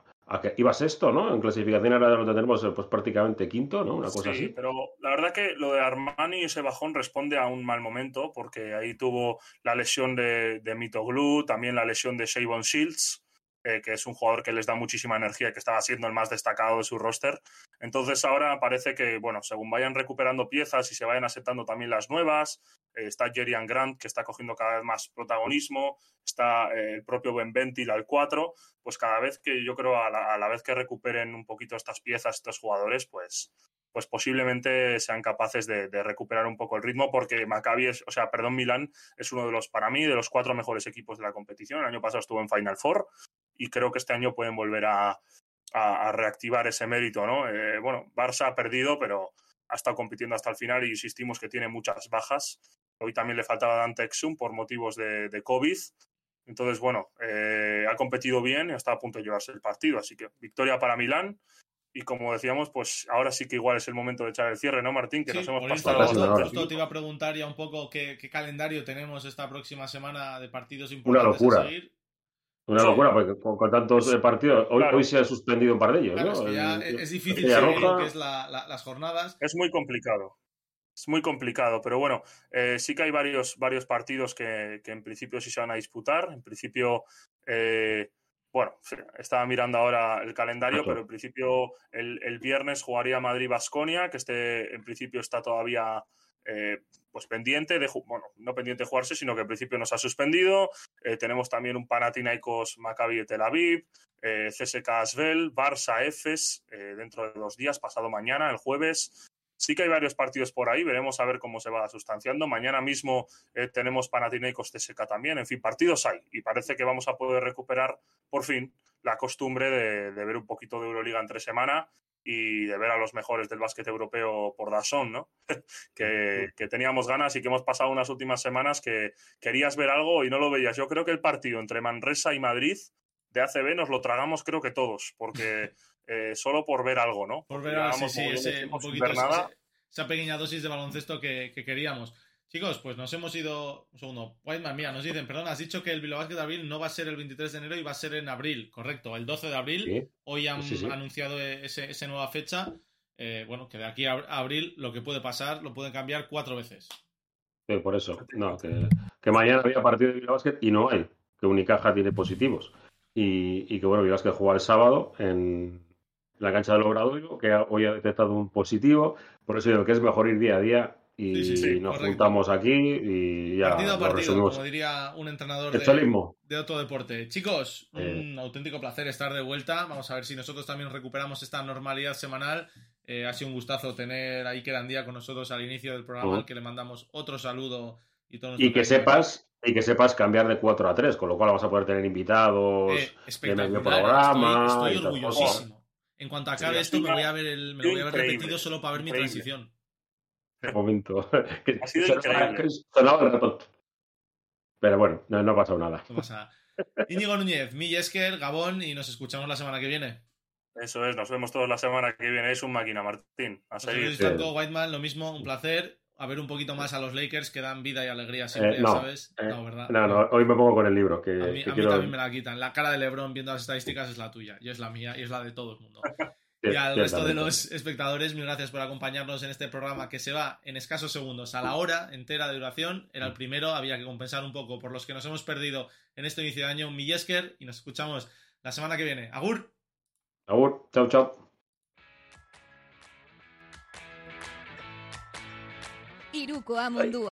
iba sexto, ¿no? En clasificación ahora lo tenemos eh, pues prácticamente quinto, ¿no? Una cosa sí, así. pero la verdad que lo de Armani y ese bajón responde a un mal momento, porque ahí tuvo la lesión de, de Mitoglu, también la lesión de Shavon Shields, eh, que es un jugador que les da muchísima energía que estaba siendo el más destacado de su roster. Entonces ahora parece que, bueno, según vayan recuperando piezas y se vayan aceptando también las nuevas, eh, está Jerian Grant, que está cogiendo cada vez más protagonismo, está eh, el propio Ben Ventil al 4, pues cada vez que yo creo, a la, vez que recuperen un poquito estas piezas, estos jugadores, pues pues posiblemente sean capaces de, de, recuperar un poco el ritmo, porque Maccabi es, o sea, perdón, Milán es uno de los, para mí, de los cuatro mejores equipos de la competición. El año pasado estuvo en Final Four, y creo que este año pueden volver a, reactivar ese mérito, ¿no? Eh, bueno, Barça ha perdido, pero ha estado compitiendo hasta el final y insistimos que tiene muchas bajas. Hoy también le faltaba Dante Exum por motivos de, COVID. Entonces, bueno, eh, ha competido bien y está a punto de llevarse el partido. Así que victoria para Milán. Y como decíamos, pues ahora sí que igual es el momento de echar el cierre, ¿no, Martín? Que nos hemos pasado bastante. te iba a preguntar ya un poco qué, calendario tenemos esta próxima semana de partidos importantes Una locura. Una locura, porque con, tantos eh, partidos, hoy, se ha suspendido un par de ellos. ¿no? Es, difícil seguir lo que es las jornadas. Es muy complicado. Es muy complicado, pero bueno, eh, sí que hay varios, varios partidos que, en principio sí se van a disputar. En principio, eh, bueno, estaba mirando ahora el calendario, pero en principio el, el viernes jugaría Madrid-Basconia, que este en principio está todavía eh, pues pendiente de, bueno, no pendiente de jugarse, sino que al principio nos ha suspendido. Eh, tenemos también un Panathinaikos Maccabi de Tel Aviv, eh, CSK Asvel, Barça Efes, dentro de dos días, pasado mañana, el jueves. Sí que hay varios partidos por ahí, veremos a ver cómo se va sustanciando. Mañana mismo tenemos Panathinaikos CSK también, en fin, partidos hay y parece que vamos a poder recuperar por fin la costumbre de, de ver un poquito de Euroliga entre semana y de ver a los mejores del básquet europeo por Dazón, ¿no? que, teníamos ganas y que hemos pasado unas últimas semanas que querías ver algo y no lo veías. Yo creo que el partido entre Manresa y Madrid de ACB nos lo tragamos creo que todos, porque eh, solo por ver algo, ¿no? Por ver algo, sí, ese, un poquito, esa pequeña dosis de baloncesto que queríamos. Chicos, pues nos hemos ido. Un segundo. Whiteman, mira, nos dicen, perdón, has dicho que el Bilbao Basket de abril no va a ser el 23 de enero y va a ser en abril, correcto, el 12 de abril. Hoy han anunciado esa nueva fecha. Eh, bueno, que de aquí a abril lo que puede pasar lo pueden cambiar cuatro veces. Sí, por eso. No, que, mañana había partido de Bilbao Basket y no hay. Que Unicaja tiene positivos. Y, que bueno, Bilbao Basket juega el sábado en la cancha del Obradoiro, que hoy ha detectado un positivo. Por eso digo que es mejor ir día a día y nos juntamos aquí y ya. Partido a partido, como diría un entrenador de, otro deporte. Chicos, eh. un auténtico placer estar de vuelta. Vamos a ver si nosotros también recuperamos esta normalidad semanal. Eh, ha sido un gustazo tener a Iker Andía con nosotros al inicio del programa, al que le mandamos otro saludo. Y, y que sepas y que sepas cambiar de 4 a 3, con lo cual vas a poder tener invitados eh, en el programa. Estoy, orgullosísimo. En cuanto acabe esto, me voy a ver, el, me lo voy a ver repetido solo para ver mi transición momento. Ha sido increíble. Pero bueno, no, no ha pasado nada. No pasa. Íñigo Núñez, mi Esker, Gabón y nos escuchamos la semana que viene. Eso es, nos vemos todos la semana que viene. Es un máquina, Martín. A seguir. Whiteman, lo mismo, un placer. a ver un poquito más a los Lakers que dan vida y alegría siempre, Eh, no, ¿sabes? eh, no, ¿verdad? No, no, hoy me pongo con el libro. Que, A mí, que a mí quiero- también me la quitan. La cara de Lebron viendo las estadísticas es la tuya, y es la mía, y es la de todo el mundo. Y al resto de los espectadores, mil gracias por acompañarnos en este programa que se va en escasos segundos a la hora entera de duración. Era el primero, había que compensar un poco por los que nos hemos perdido en este inicio de año. Millesker y nos escuchamos la semana que viene. Agur. Agur, chao, chao. Iruko Amundua.